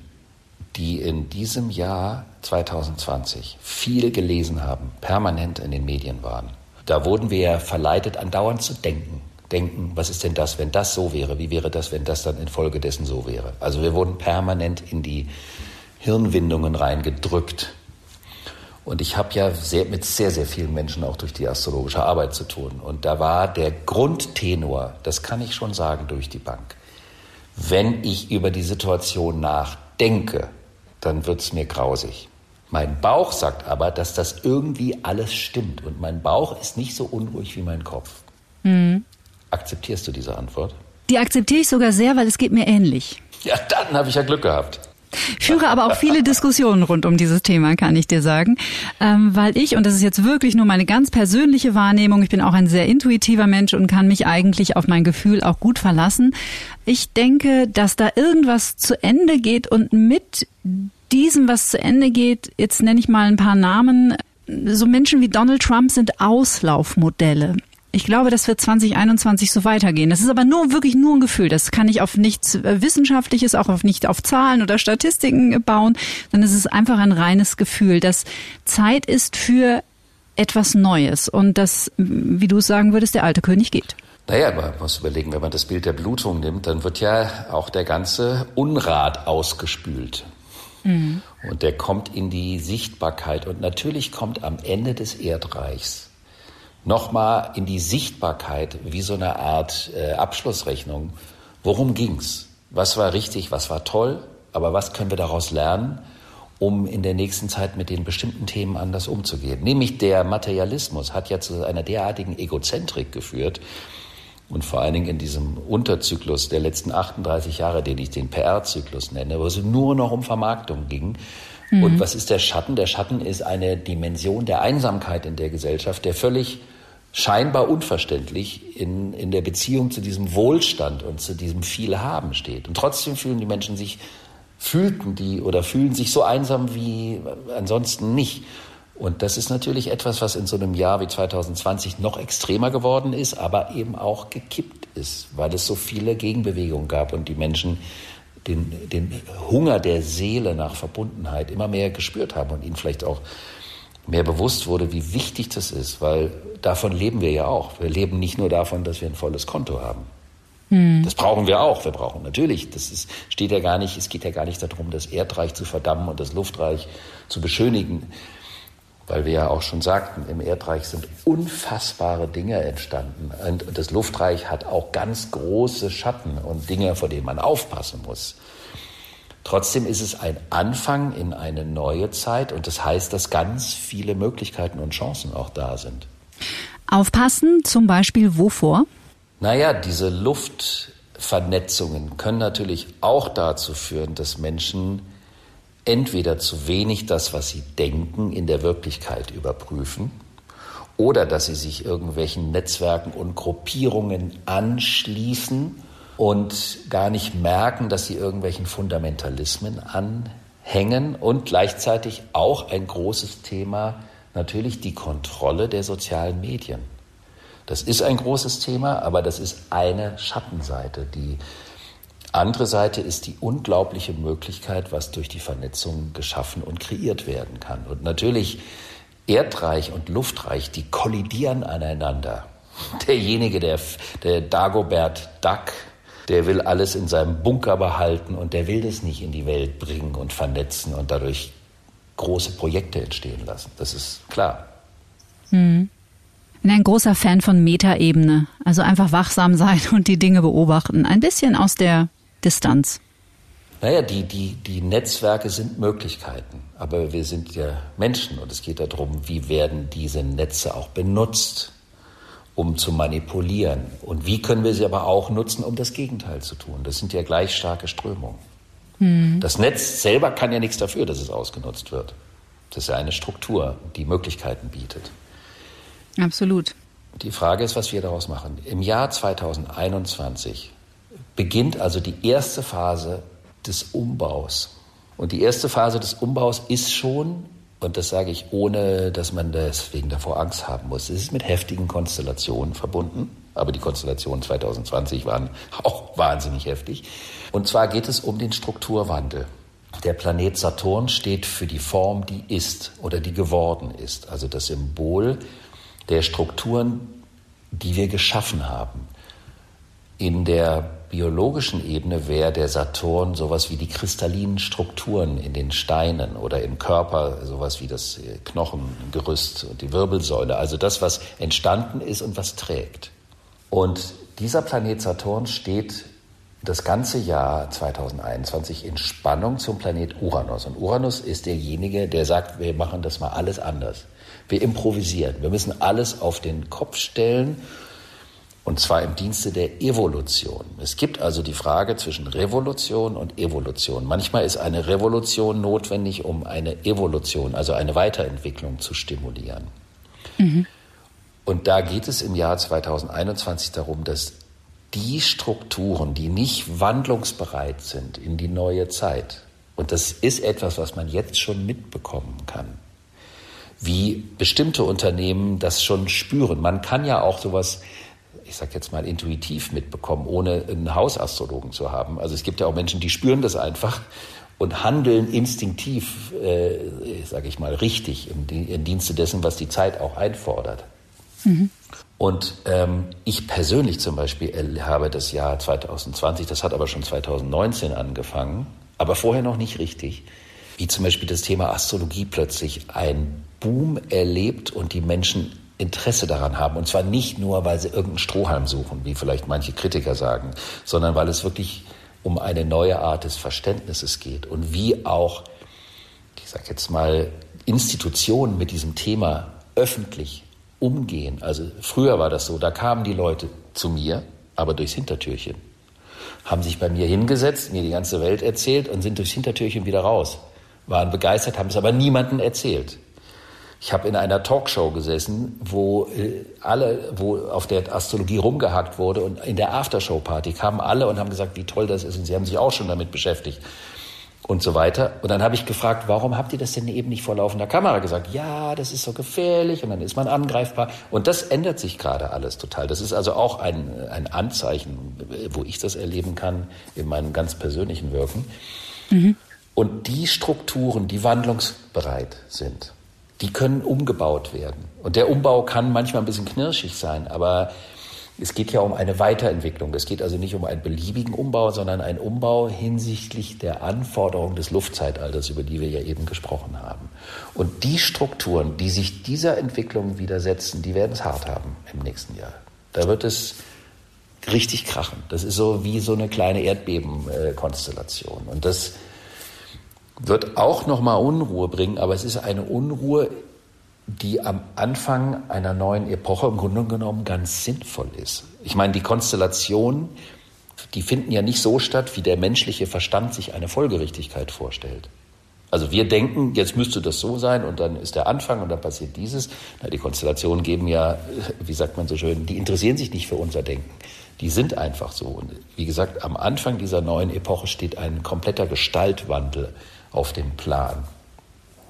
die in diesem Jahr 2020 viel gelesen haben, permanent in den Medien waren, da wurden wir verleitet, andauernd zu denken. Denken, was ist denn das, wenn das so wäre? Wie wäre das, wenn das dann infolgedessen so wäre? Also wir wurden permanent in die Hirnwindungen reingedrückt. Und ich habe ja sehr, mit sehr, sehr vielen Menschen auch durch die astrologische Arbeit zu tun. Und da war der Grundtenor, das kann ich schon sagen, durch die Bank. Wenn ich über die Situation nachdenke, dann wird es mir grausig. Mein Bauch sagt aber, dass das irgendwie alles stimmt. Und mein Bauch ist nicht so unruhig wie mein Kopf. Mhm. Akzeptierst du diese Antwort? Die akzeptiere ich sogar sehr, weil es geht mir ähnlich. Ja, dann habe ich ja Glück gehabt führe aber auch viele Diskussionen rund um dieses Thema, kann ich dir sagen, ähm, weil ich, und das ist jetzt wirklich nur meine ganz persönliche Wahrnehmung, ich bin auch ein sehr intuitiver Mensch und kann mich eigentlich auf mein Gefühl auch gut verlassen. Ich denke, dass da irgendwas zu Ende geht und mit diesem, was zu Ende geht, jetzt nenne ich mal ein paar Namen, so Menschen wie Donald Trump sind Auslaufmodelle. Ich glaube, das wird 2021 so weitergehen. Das ist aber nur wirklich nur ein Gefühl. Das kann ich auf nichts äh, Wissenschaftliches, auch auf nicht auf Zahlen oder Statistiken bauen, sondern es ist einfach ein reines Gefühl, dass Zeit ist für etwas Neues und dass, wie du es sagen würdest, der alte König geht. Naja, man muss überlegen, wenn man das Bild der Blutung nimmt, dann wird ja auch der ganze Unrat ausgespült. Mhm. Und der kommt in die Sichtbarkeit. Und natürlich kommt am Ende des Erdreichs nochmal in die Sichtbarkeit wie so eine Art äh, Abschlussrechnung. Worum ging's? Was war richtig? Was war toll? Aber was können wir daraus lernen, um in der nächsten Zeit mit den bestimmten Themen anders umzugehen? Nämlich der Materialismus hat ja zu einer derartigen Egozentrik geführt, und vor allen Dingen in diesem Unterzyklus der letzten 38 Jahre, den ich den PR-Zyklus nenne, wo es nur noch um Vermarktung ging. Mhm. Und was ist der Schatten? Der Schatten ist eine Dimension der Einsamkeit in der Gesellschaft, der völlig scheinbar unverständlich in, in der Beziehung zu diesem Wohlstand und zu diesem viel Haben steht. Und trotzdem fühlen die Menschen sich, fühlten die oder fühlen sich so einsam wie ansonsten nicht. Und das ist natürlich etwas, was in so einem Jahr wie 2020 noch extremer geworden ist, aber eben auch gekippt ist, weil es so viele Gegenbewegungen gab und die Menschen den, den Hunger der Seele nach Verbundenheit immer mehr gespürt haben und ihnen vielleicht auch mehr bewusst wurde, wie wichtig das ist, weil davon leben wir ja auch. Wir leben nicht nur davon, dass wir ein volles Konto haben. Hm. Das brauchen wir auch. Wir brauchen natürlich, das ist, steht ja gar nicht, es geht ja gar nicht darum, das Erdreich zu verdammen und das Luftreich zu beschönigen, weil wir ja auch schon sagten, im Erdreich sind unfassbare Dinge entstanden und das Luftreich hat auch ganz große Schatten und Dinge, vor denen man aufpassen muss. Trotzdem ist es ein Anfang in eine neue Zeit und das heißt, dass ganz viele Möglichkeiten und Chancen auch da sind. Aufpassen zum Beispiel wovor? Naja, diese Luftvernetzungen können natürlich auch dazu führen, dass Menschen entweder zu wenig das, was sie denken, in der Wirklichkeit überprüfen oder dass sie sich irgendwelchen Netzwerken und Gruppierungen anschließen und gar nicht merken, dass sie irgendwelchen Fundamentalismen anhängen und gleichzeitig auch ein großes Thema natürlich die Kontrolle der sozialen Medien. Das ist ein großes Thema, aber das ist eine Schattenseite. Die andere Seite ist die unglaubliche Möglichkeit, was durch die Vernetzung geschaffen und kreiert werden kann. Und natürlich Erdreich und Luftreich, die kollidieren aneinander. Derjenige, der, der Dagobert Duck der will alles in seinem Bunker behalten und der will das nicht in die Welt bringen und vernetzen und dadurch große Projekte entstehen lassen. Das ist klar. Hm. Ich bin ein großer Fan von Metaebene. Also einfach wachsam sein und die Dinge beobachten. Ein bisschen aus der Distanz. Naja, die, die, die Netzwerke sind Möglichkeiten, aber wir sind ja Menschen und es geht darum, wie werden diese Netze auch benutzt, um zu manipulieren und wie können wir sie aber auch nutzen, um das Gegenteil zu tun. Das sind ja gleich starke Strömungen. Hm. Das Netz selber kann ja nichts dafür, dass es ausgenutzt wird. Das ist ja eine Struktur, die Möglichkeiten bietet. Absolut. Die Frage ist, was wir daraus machen. Im Jahr 2021 beginnt also die erste Phase des Umbaus. Und die erste Phase des Umbaus ist schon, und das sage ich ohne, dass man deswegen davor Angst haben muss, es ist mit heftigen Konstellationen verbunden. Aber die Konstellationen 2020 waren auch wahnsinnig heftig. Und zwar geht es um den Strukturwandel. Der Planet Saturn steht für die Form, die ist oder die geworden ist. Also das Symbol der Strukturen, die wir geschaffen haben. In der biologischen Ebene wäre der Saturn sowas wie die kristallinen Strukturen in den Steinen oder im Körper, sowas wie das Knochengerüst und die Wirbelsäule, also das, was entstanden ist und was trägt. Und dieser Planet Saturn steht das ganze Jahr 2021 in Spannung zum Planet Uranus. Und Uranus ist derjenige, der sagt, wir machen das mal alles anders. Wir improvisieren. Wir müssen alles auf den Kopf stellen und zwar im Dienste der Evolution. Es gibt also die Frage zwischen Revolution und Evolution. Manchmal ist eine Revolution notwendig, um eine Evolution, also eine Weiterentwicklung zu stimulieren. Mhm. Und da geht es im Jahr 2021 darum, dass die Strukturen, die nicht wandlungsbereit sind in die neue Zeit, und das ist etwas, was man jetzt schon mitbekommen kann, wie bestimmte Unternehmen das schon spüren. Man kann ja auch sowas ich sage jetzt mal, intuitiv mitbekommen, ohne einen Hausastrologen zu haben. Also es gibt ja auch Menschen, die spüren das einfach und handeln instinktiv, äh, sage ich mal, richtig im, im, Dienste dessen, was die Zeit auch einfordert. Mhm. Und ähm, ich persönlich zum Beispiel habe das Jahr 2020, das hat aber schon 2019 angefangen, aber vorher noch nicht richtig, wie zum Beispiel das Thema Astrologie plötzlich einen Boom erlebt und die Menschen Interesse daran haben. Und zwar nicht nur, weil sie irgendeinen Strohhalm suchen, wie vielleicht manche Kritiker sagen, sondern weil es wirklich um eine neue Art des Verständnisses geht und wie auch, ich sage jetzt mal, Institutionen mit diesem Thema öffentlich umgehen. Also früher war das so, da kamen die Leute zu mir, aber durchs Hintertürchen, haben sich bei mir hingesetzt, mir die ganze Welt erzählt und sind durchs Hintertürchen wieder raus, waren begeistert, haben es aber niemandem erzählt. Ich habe in einer Talkshow gesessen, wo äh, alle, wo auf der Astrologie rumgehackt wurde und in der Aftershow-Party kamen alle und haben gesagt, wie toll das ist und sie haben sich auch schon damit beschäftigt und so weiter. Und dann habe ich gefragt, warum habt ihr das denn eben nicht vor laufender Kamera gesagt? Ja, das ist so gefährlich und dann ist man angreifbar. Und das ändert sich gerade alles total. Das ist also auch ein, ein Anzeichen, wo ich das erleben kann in meinem ganz persönlichen Wirken. Mhm. Und die Strukturen, die wandlungsbereit sind, die können umgebaut werden. Und der Umbau kann manchmal ein bisschen knirschig sein, aber es geht ja um eine Weiterentwicklung. Es geht also nicht um einen beliebigen Umbau, sondern einen Umbau hinsichtlich der Anforderungen des Luftzeitalters, über die wir ja eben gesprochen haben. Und die Strukturen, die sich dieser Entwicklung widersetzen, die werden es hart haben im nächsten Jahr. Da wird es richtig krachen. Das ist so wie so eine kleine Erdbebenkonstellation. Und das wird auch nochmal Unruhe bringen, aber es ist eine Unruhe, die am Anfang einer neuen Epoche im Grunde genommen ganz sinnvoll ist. Ich meine, die Konstellationen, die finden ja nicht so statt, wie der menschliche Verstand sich eine Folgerichtigkeit vorstellt. Also wir denken, jetzt müsste das so sein und dann ist der Anfang und dann passiert dieses. Na, die Konstellationen geben ja, wie sagt man so schön, die interessieren sich nicht für unser Denken. Die sind einfach so. Und wie gesagt, am Anfang dieser neuen Epoche steht ein kompletter Gestaltwandel auf dem Plan.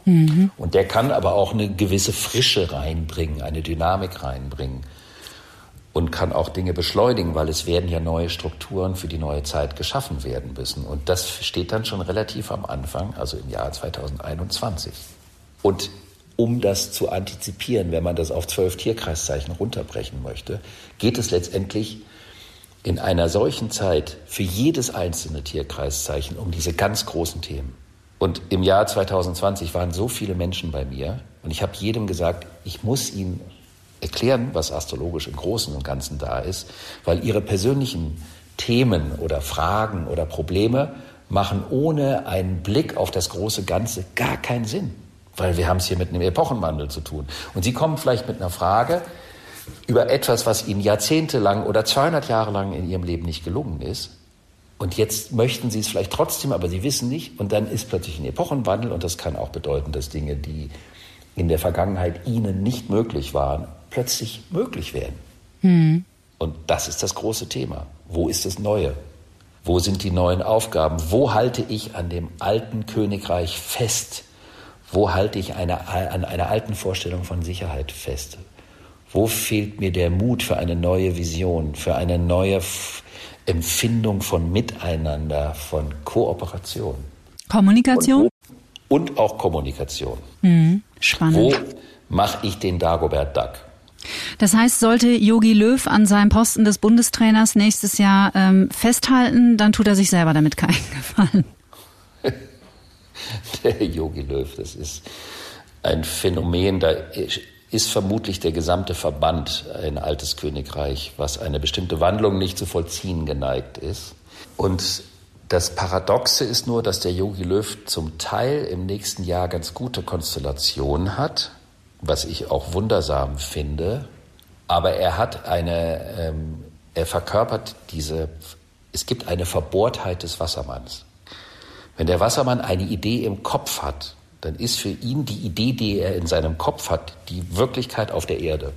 Mhm. Und der kann aber auch eine gewisse Frische reinbringen, eine Dynamik reinbringen und kann auch Dinge beschleunigen, weil es werden ja neue Strukturen für die neue Zeit geschaffen werden müssen. Und das steht dann schon relativ am Anfang, also im Jahr 2021. Und um das zu antizipieren, wenn man das auf zwölf Tierkreiszeichen runterbrechen möchte, geht es letztendlich in einer solchen Zeit für jedes einzelne Tierkreiszeichen um diese ganz großen Themen. Und im Jahr 2020 waren so viele Menschen bei mir und ich habe jedem gesagt, ich muss ihnen erklären, was astrologisch im Großen und Ganzen da ist, weil ihre persönlichen Themen oder Fragen oder Probleme machen ohne einen Blick auf das große Ganze gar keinen Sinn, weil wir haben es hier mit einem Epochenwandel zu tun. Und Sie kommen vielleicht mit einer Frage über etwas, was Ihnen jahrzehntelang oder 200 Jahre lang in Ihrem Leben nicht gelungen ist. Und jetzt möchten Sie es vielleicht trotzdem, aber Sie wissen nicht. Und dann ist plötzlich ein Epochenwandel und das kann auch bedeuten, dass Dinge, die in der Vergangenheit Ihnen nicht möglich waren, plötzlich möglich werden. Mhm. Und das ist das große Thema. Wo ist das Neue? Wo sind die neuen Aufgaben? Wo halte ich an dem alten Königreich fest? Wo halte ich eine, an einer alten Vorstellung von Sicherheit fest? Wo fehlt mir der Mut für eine neue Vision, für eine neue Empfindung von Miteinander, von Kooperation? Kommunikation? Und, und auch Kommunikation. Mhm, spannend. Wo mache ich den Dagobert Duck? Das heißt, sollte Yogi Löw an seinem Posten des Bundestrainers nächstes Jahr ähm, festhalten, dann tut er sich selber damit keinen Gefallen. Der Yogi Löw, das ist ein Phänomen, da ist vermutlich der gesamte Verband ein altes Königreich, was eine bestimmte Wandlung nicht zu vollziehen geneigt ist. Und das Paradoxe ist nur, dass der Yogi Löw zum Teil im nächsten Jahr ganz gute Konstellationen hat, was ich auch wundersam finde. Aber er hat eine, ähm, er verkörpert diese, es gibt eine Verbohrtheit des Wassermanns. Wenn der Wassermann eine Idee im Kopf hat, dann ist für ihn die Idee, die er in seinem Kopf hat, die Wirklichkeit auf der Erde.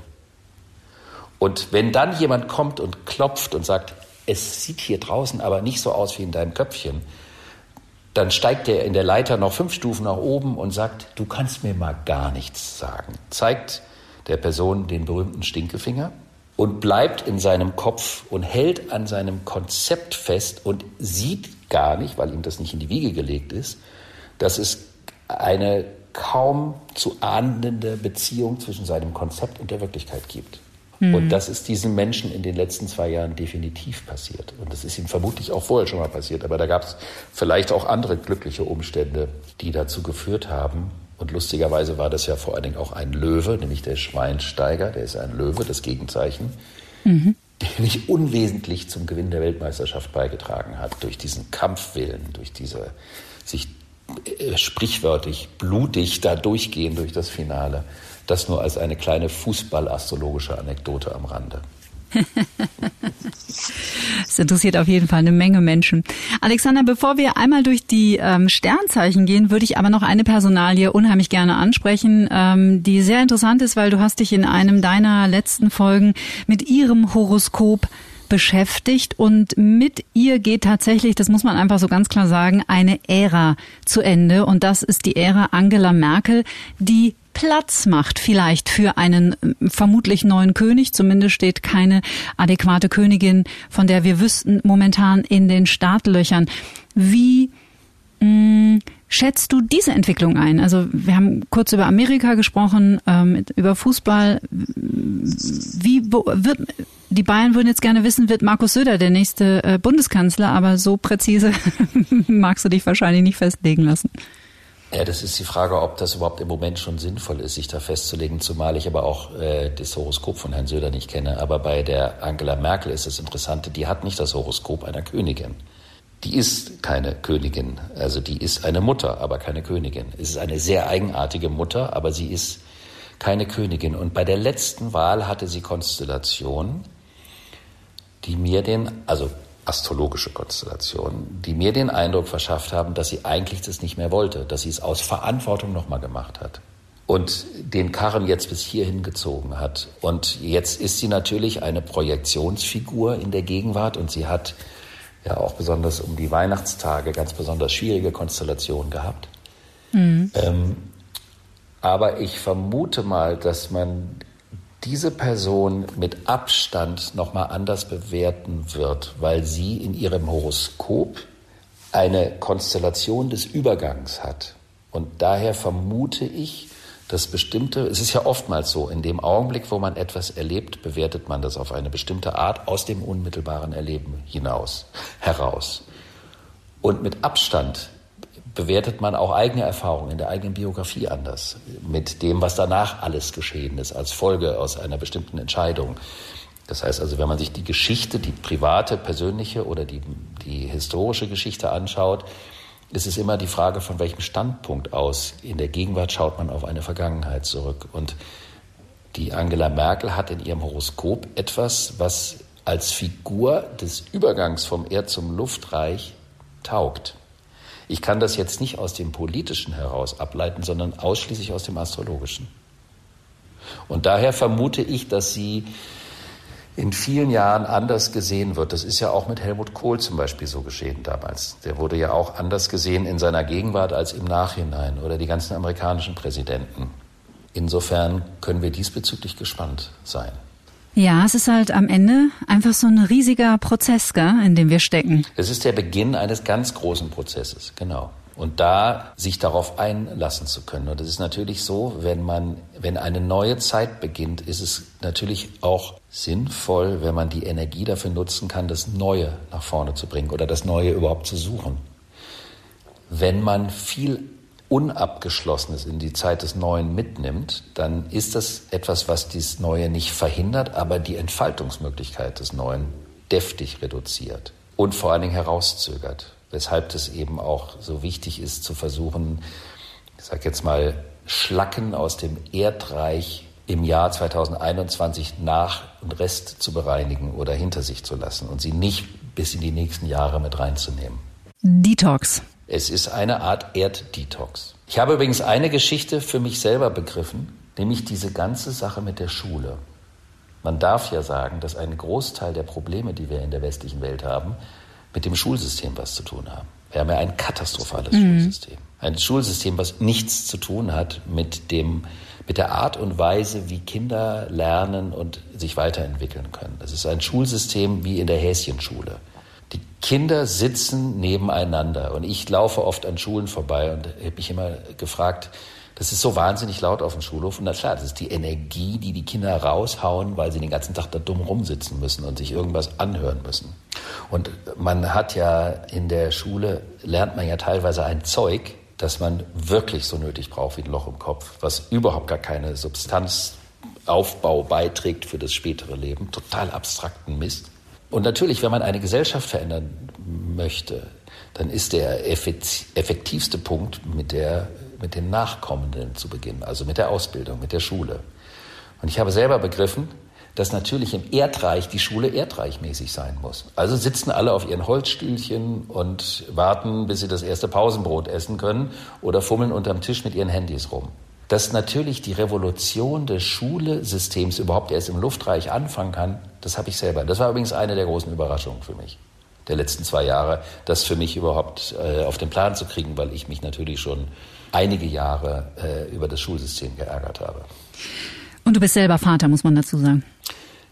Und wenn dann jemand kommt und klopft und sagt, es sieht hier draußen aber nicht so aus wie in deinem Köpfchen, dann steigt er in der Leiter noch fünf Stufen nach oben und sagt, du kannst mir mal gar nichts sagen. Zeigt der Person den berühmten Stinkefinger und bleibt in seinem Kopf und hält an seinem Konzept fest und sieht gar nicht, weil ihm das nicht in die Wiege gelegt ist, dass es eine kaum zu ahndende Beziehung zwischen seinem Konzept und der Wirklichkeit gibt. Mhm. Und das ist diesen Menschen in den letzten zwei Jahren definitiv passiert. Und das ist ihm vermutlich auch vorher schon mal passiert. Aber da gab es vielleicht auch andere glückliche Umstände, die dazu geführt haben. Und lustigerweise war das ja vor allen Dingen auch ein Löwe, nämlich der Schweinsteiger, der ist ein Löwe, das Gegenzeichen, mhm. der nicht unwesentlich zum Gewinn der Weltmeisterschaft beigetragen hat, durch diesen Kampfwillen, durch diese sich sprichwörtlich blutig da durchgehen durch das Finale. Das nur als eine kleine fußballastrologische Anekdote am Rande. Das interessiert auf jeden Fall eine Menge Menschen. Alexander, bevor wir einmal durch die ähm, Sternzeichen gehen, würde ich aber noch eine Personalie unheimlich gerne ansprechen, ähm, die sehr interessant ist, weil du hast dich in einem deiner letzten Folgen mit ihrem Horoskop beschäftigt und mit ihr geht tatsächlich, das muss man einfach so ganz klar sagen, eine Ära zu Ende und das ist die Ära Angela Merkel, die Platz macht vielleicht für einen äh, vermutlich neuen König. Zumindest steht keine adäquate Königin, von der wir wüssten, momentan in den Startlöchern. Wie mh, mm, schätzt du diese Entwicklung ein? Also wir haben kurz über Amerika gesprochen, ähm, über Fußball. Wie wird die Bayern würden jetzt gerne wissen, wird Markus Söder der nächste äh, Bundeskanzler, aber so präzise magst du dich wahrscheinlich nicht festlegen lassen. Ja, das ist die Frage, ob das überhaupt im Moment schon sinnvoll ist, sich da festzulegen, zumal ich aber auch äh, das Horoskop von Herrn Söder nicht kenne. Aber bei der Angela Merkel ist das Interessante, die hat nicht das Horoskop einer Königin. Die ist keine Königin, also die ist eine Mutter, aber keine Königin. Es ist eine sehr eigenartige Mutter, aber sie ist keine Königin. Und bei der letzten Wahl hatte sie Konstellationen, die mir den, also astrologische Konstellationen, die mir den Eindruck verschafft haben, dass sie eigentlich das nicht mehr wollte, dass sie es aus Verantwortung nochmal gemacht hat und den Karren jetzt bis hierhin gezogen hat. Und jetzt ist sie natürlich eine Projektionsfigur in der Gegenwart und sie hat ja auch besonders um die Weihnachtstage ganz besonders schwierige Konstellationen gehabt. Mhm. Ähm, aber ich vermute mal, dass man diese Person mit Abstand nochmal anders bewerten wird, weil sie in ihrem Horoskop eine Konstellation des Übergangs hat. Und daher vermute ich, dass bestimmte, es ist ja oftmals so, in dem Augenblick, wo man etwas erlebt, bewertet man das auf eine bestimmte Art aus dem unmittelbaren Erleben hinaus, heraus. Und mit Abstand bewertet man auch eigene Erfahrungen in der eigenen Biografie anders. Mit dem, was danach alles geschehen ist, als Folge aus einer bestimmten Entscheidung. Das heißt also, wenn man sich die Geschichte, die private, persönliche oder die, die historische Geschichte anschaut, ist es immer die Frage, von welchem Standpunkt aus in der Gegenwart schaut man auf eine Vergangenheit zurück. Und die Angela Merkel hat in ihrem Horoskop etwas, was als Figur des Übergangs vom Erd zum Luftreich taugt. Ich kann das jetzt nicht aus dem Politischen heraus ableiten, sondern ausschließlich aus dem Astrologischen. Und daher vermute ich, dass sie in vielen Jahren anders gesehen wird. Das ist ja auch mit Helmut Kohl zum Beispiel so geschehen damals. Der wurde ja auch anders gesehen in seiner Gegenwart als im Nachhinein oder die ganzen amerikanischen Präsidenten. Insofern können wir diesbezüglich gespannt sein. Ja, es ist halt am Ende einfach so ein riesiger Prozess, gell, in dem wir stecken. Es ist der Beginn eines ganz großen Prozesses, genau. Und da sich darauf einlassen zu können. Und es ist natürlich so, wenn man, wenn eine neue Zeit beginnt, ist es natürlich auch sinnvoll, wenn man die Energie dafür nutzen kann, das Neue nach vorne zu bringen oder das Neue überhaupt zu suchen. Wenn man viel Unabgeschlossenes in die Zeit des Neuen mitnimmt, dann ist das etwas, was dieses Neue nicht verhindert, aber die Entfaltungsmöglichkeit des Neuen deftig reduziert und vor allen Dingen herauszögert. Weshalb es eben auch so wichtig ist, zu versuchen, ich sage jetzt mal, Schlacken aus dem Erdreich im Jahr 2021 nach und Rest zu bereinigen oder hinter sich zu lassen und sie nicht bis in die nächsten Jahre mit reinzunehmen. Detox. Es ist eine Art Erddetox. Ich habe übrigens eine Geschichte für mich selber begriffen, nämlich diese ganze Sache mit der Schule. Man darf ja sagen, dass ein Großteil der Probleme, die wir in der westlichen Welt haben, mit dem Schulsystem was zu tun haben. Wir haben ja ein katastrophales mhm. Schulsystem. Ein Schulsystem, was nichts zu tun hat mit dem, mit der Art und Weise, wie Kinder lernen und sich weiterentwickeln können. Das ist ein Schulsystem wie in der Häschenschule. Die Kinder sitzen nebeneinander und ich laufe oft an Schulen vorbei und habe mich immer gefragt, das ist so wahnsinnig laut auf dem Schulhof und na klar, das ist die Energie, die die Kinder raushauen, weil sie den ganzen Tag da dumm rumsitzen müssen und sich irgendwas anhören müssen. Und man hat ja in der Schule, lernt man ja teilweise ein Zeug, das man wirklich so nötig braucht wie ein Loch im Kopf, was überhaupt gar keine Substanzaufbau beiträgt für das spätere Leben, total abstrakten Mist. Und natürlich, wenn man eine Gesellschaft verändern möchte, dann ist der effektivste Punkt mit, der, mit den Nachkommenden zu beginnen, also mit der Ausbildung, mit der Schule. Und ich habe selber begriffen, dass natürlich im Erdreich die Schule erdreichmäßig sein muss. Also sitzen alle auf ihren Holzstühlchen und warten, bis sie das erste Pausenbrot essen können oder fummeln unterm Tisch mit ihren Handys rum dass natürlich die Revolution des Schulesystems überhaupt erst im Luftreich anfangen kann, das habe ich selber. Das war übrigens eine der großen Überraschungen für mich der letzten zwei Jahre, das für mich überhaupt äh, auf den Plan zu kriegen, weil ich mich natürlich schon einige Jahre äh, über das Schulsystem geärgert habe. Und du bist selber Vater, muss man dazu sagen.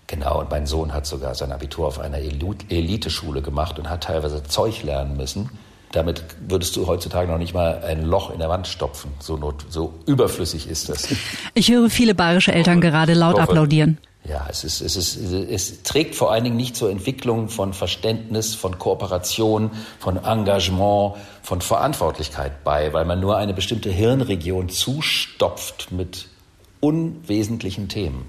Genau, und mein Sohn hat sogar sein Abitur auf einer Eliteschule gemacht und hat teilweise Zeug lernen müssen, damit würdest du heutzutage noch nicht mal ein Loch in der Wand stopfen. So, not, so überflüssig ist das. Ich höre viele bayerische Eltern gerade laut hoffe, applaudieren. Ja, es, ist, es, ist, es trägt vor allen Dingen nicht zur Entwicklung von Verständnis, von Kooperation, von Engagement, von Verantwortlichkeit bei, weil man nur eine bestimmte Hirnregion zustopft mit unwesentlichen Themen.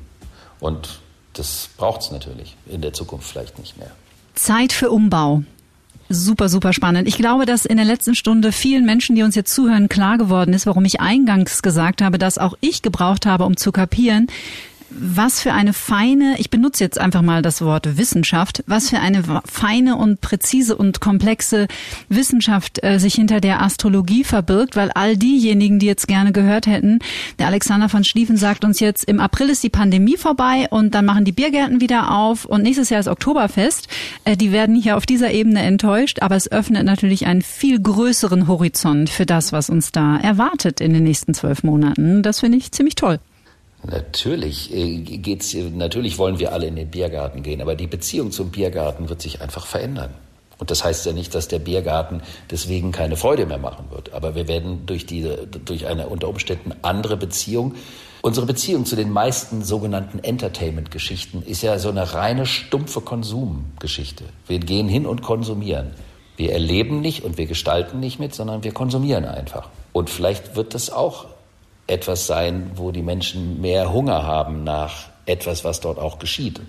Und das braucht es natürlich in der Zukunft vielleicht nicht mehr. Zeit für Umbau. Super, super spannend. Ich glaube, dass in der letzten Stunde vielen Menschen, die uns jetzt zuhören, klar geworden ist, warum ich eingangs gesagt habe, dass auch ich gebraucht habe, um zu kapieren, was für eine feine, ich benutze jetzt einfach mal das Wort Wissenschaft, was für eine feine und präzise und komplexe Wissenschaft äh, sich hinter der Astrologie verbirgt, weil all diejenigen, die jetzt gerne gehört hätten, der Alexander von Schlieffen sagt uns jetzt, im April ist die Pandemie vorbei und dann machen die Biergärten wieder auf und nächstes Jahr ist Oktoberfest. Äh, die werden hier auf dieser Ebene enttäuscht, aber es öffnet natürlich einen viel größeren Horizont für das, was uns da erwartet in den nächsten zwölf Monaten. Das finde ich ziemlich toll. Natürlich äh, geht's, natürlich wollen wir alle in den Biergarten gehen, aber die Beziehung zum Biergarten wird sich einfach verändern. Und das heißt ja nicht, dass der Biergarten deswegen keine Freude mehr machen wird. Aber wir werden durch diese, durch eine unter Umständen andere Beziehung Unsere Beziehung zu den meisten sogenannten Entertainment-Geschichten ist ja so eine reine stumpfe Konsumgeschichte. Wir gehen hin und konsumieren. Wir erleben nicht und wir gestalten nicht mit, sondern wir konsumieren einfach. Und vielleicht wird das auch etwas sein, wo die Menschen mehr Hunger haben nach etwas, was dort auch geschieht.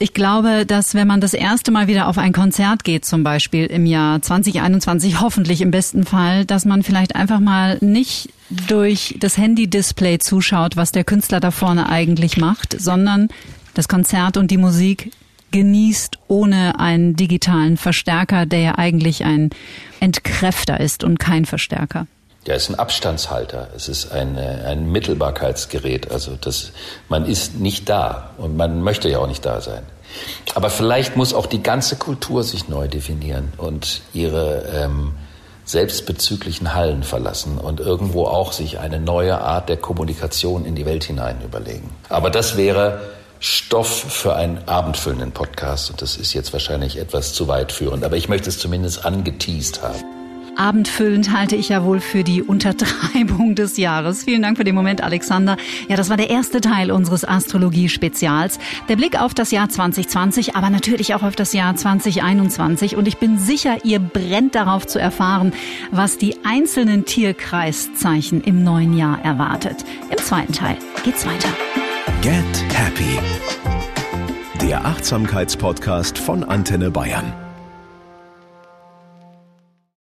Ich glaube, dass wenn man das erste Mal wieder auf ein Konzert geht, zum Beispiel im Jahr 2021, hoffentlich im besten Fall, dass man vielleicht einfach mal nicht durch das Handy-Display zuschaut, was der Künstler da vorne eigentlich macht, sondern das Konzert und die Musik genießt ohne einen digitalen Verstärker, der ja eigentlich ein Entkräfter ist und kein Verstärker. Ja, es ist ein Abstandshalter. Es ist ein, ein Mittelbarkeitsgerät. Also das, man ist nicht da und man möchte ja auch nicht da sein. Aber vielleicht muss auch die ganze Kultur sich neu definieren und ihre ähm, selbstbezüglichen Hallen verlassen und irgendwo auch sich eine neue Art der Kommunikation in die Welt hinein überlegen. Aber das wäre Stoff für einen abendfüllenden Podcast und das ist jetzt wahrscheinlich etwas zu weit führend, aber ich möchte es zumindest angeteased haben. Abendfüllend halte ich ja wohl für die Untertreibung des Jahres. Vielen Dank für den Moment, Alexander. Ja, das war der erste Teil unseres Astrologie-Spezials. Der Blick auf das Jahr 2020, aber natürlich auch auf das Jahr 2021. Und ich bin sicher, ihr brennt darauf zu erfahren, was die einzelnen Tierkreiszeichen im neuen Jahr erwartet. Im zweiten Teil geht's weiter. Get Happy. Der Achtsamkeitspodcast von Antenne Bayern.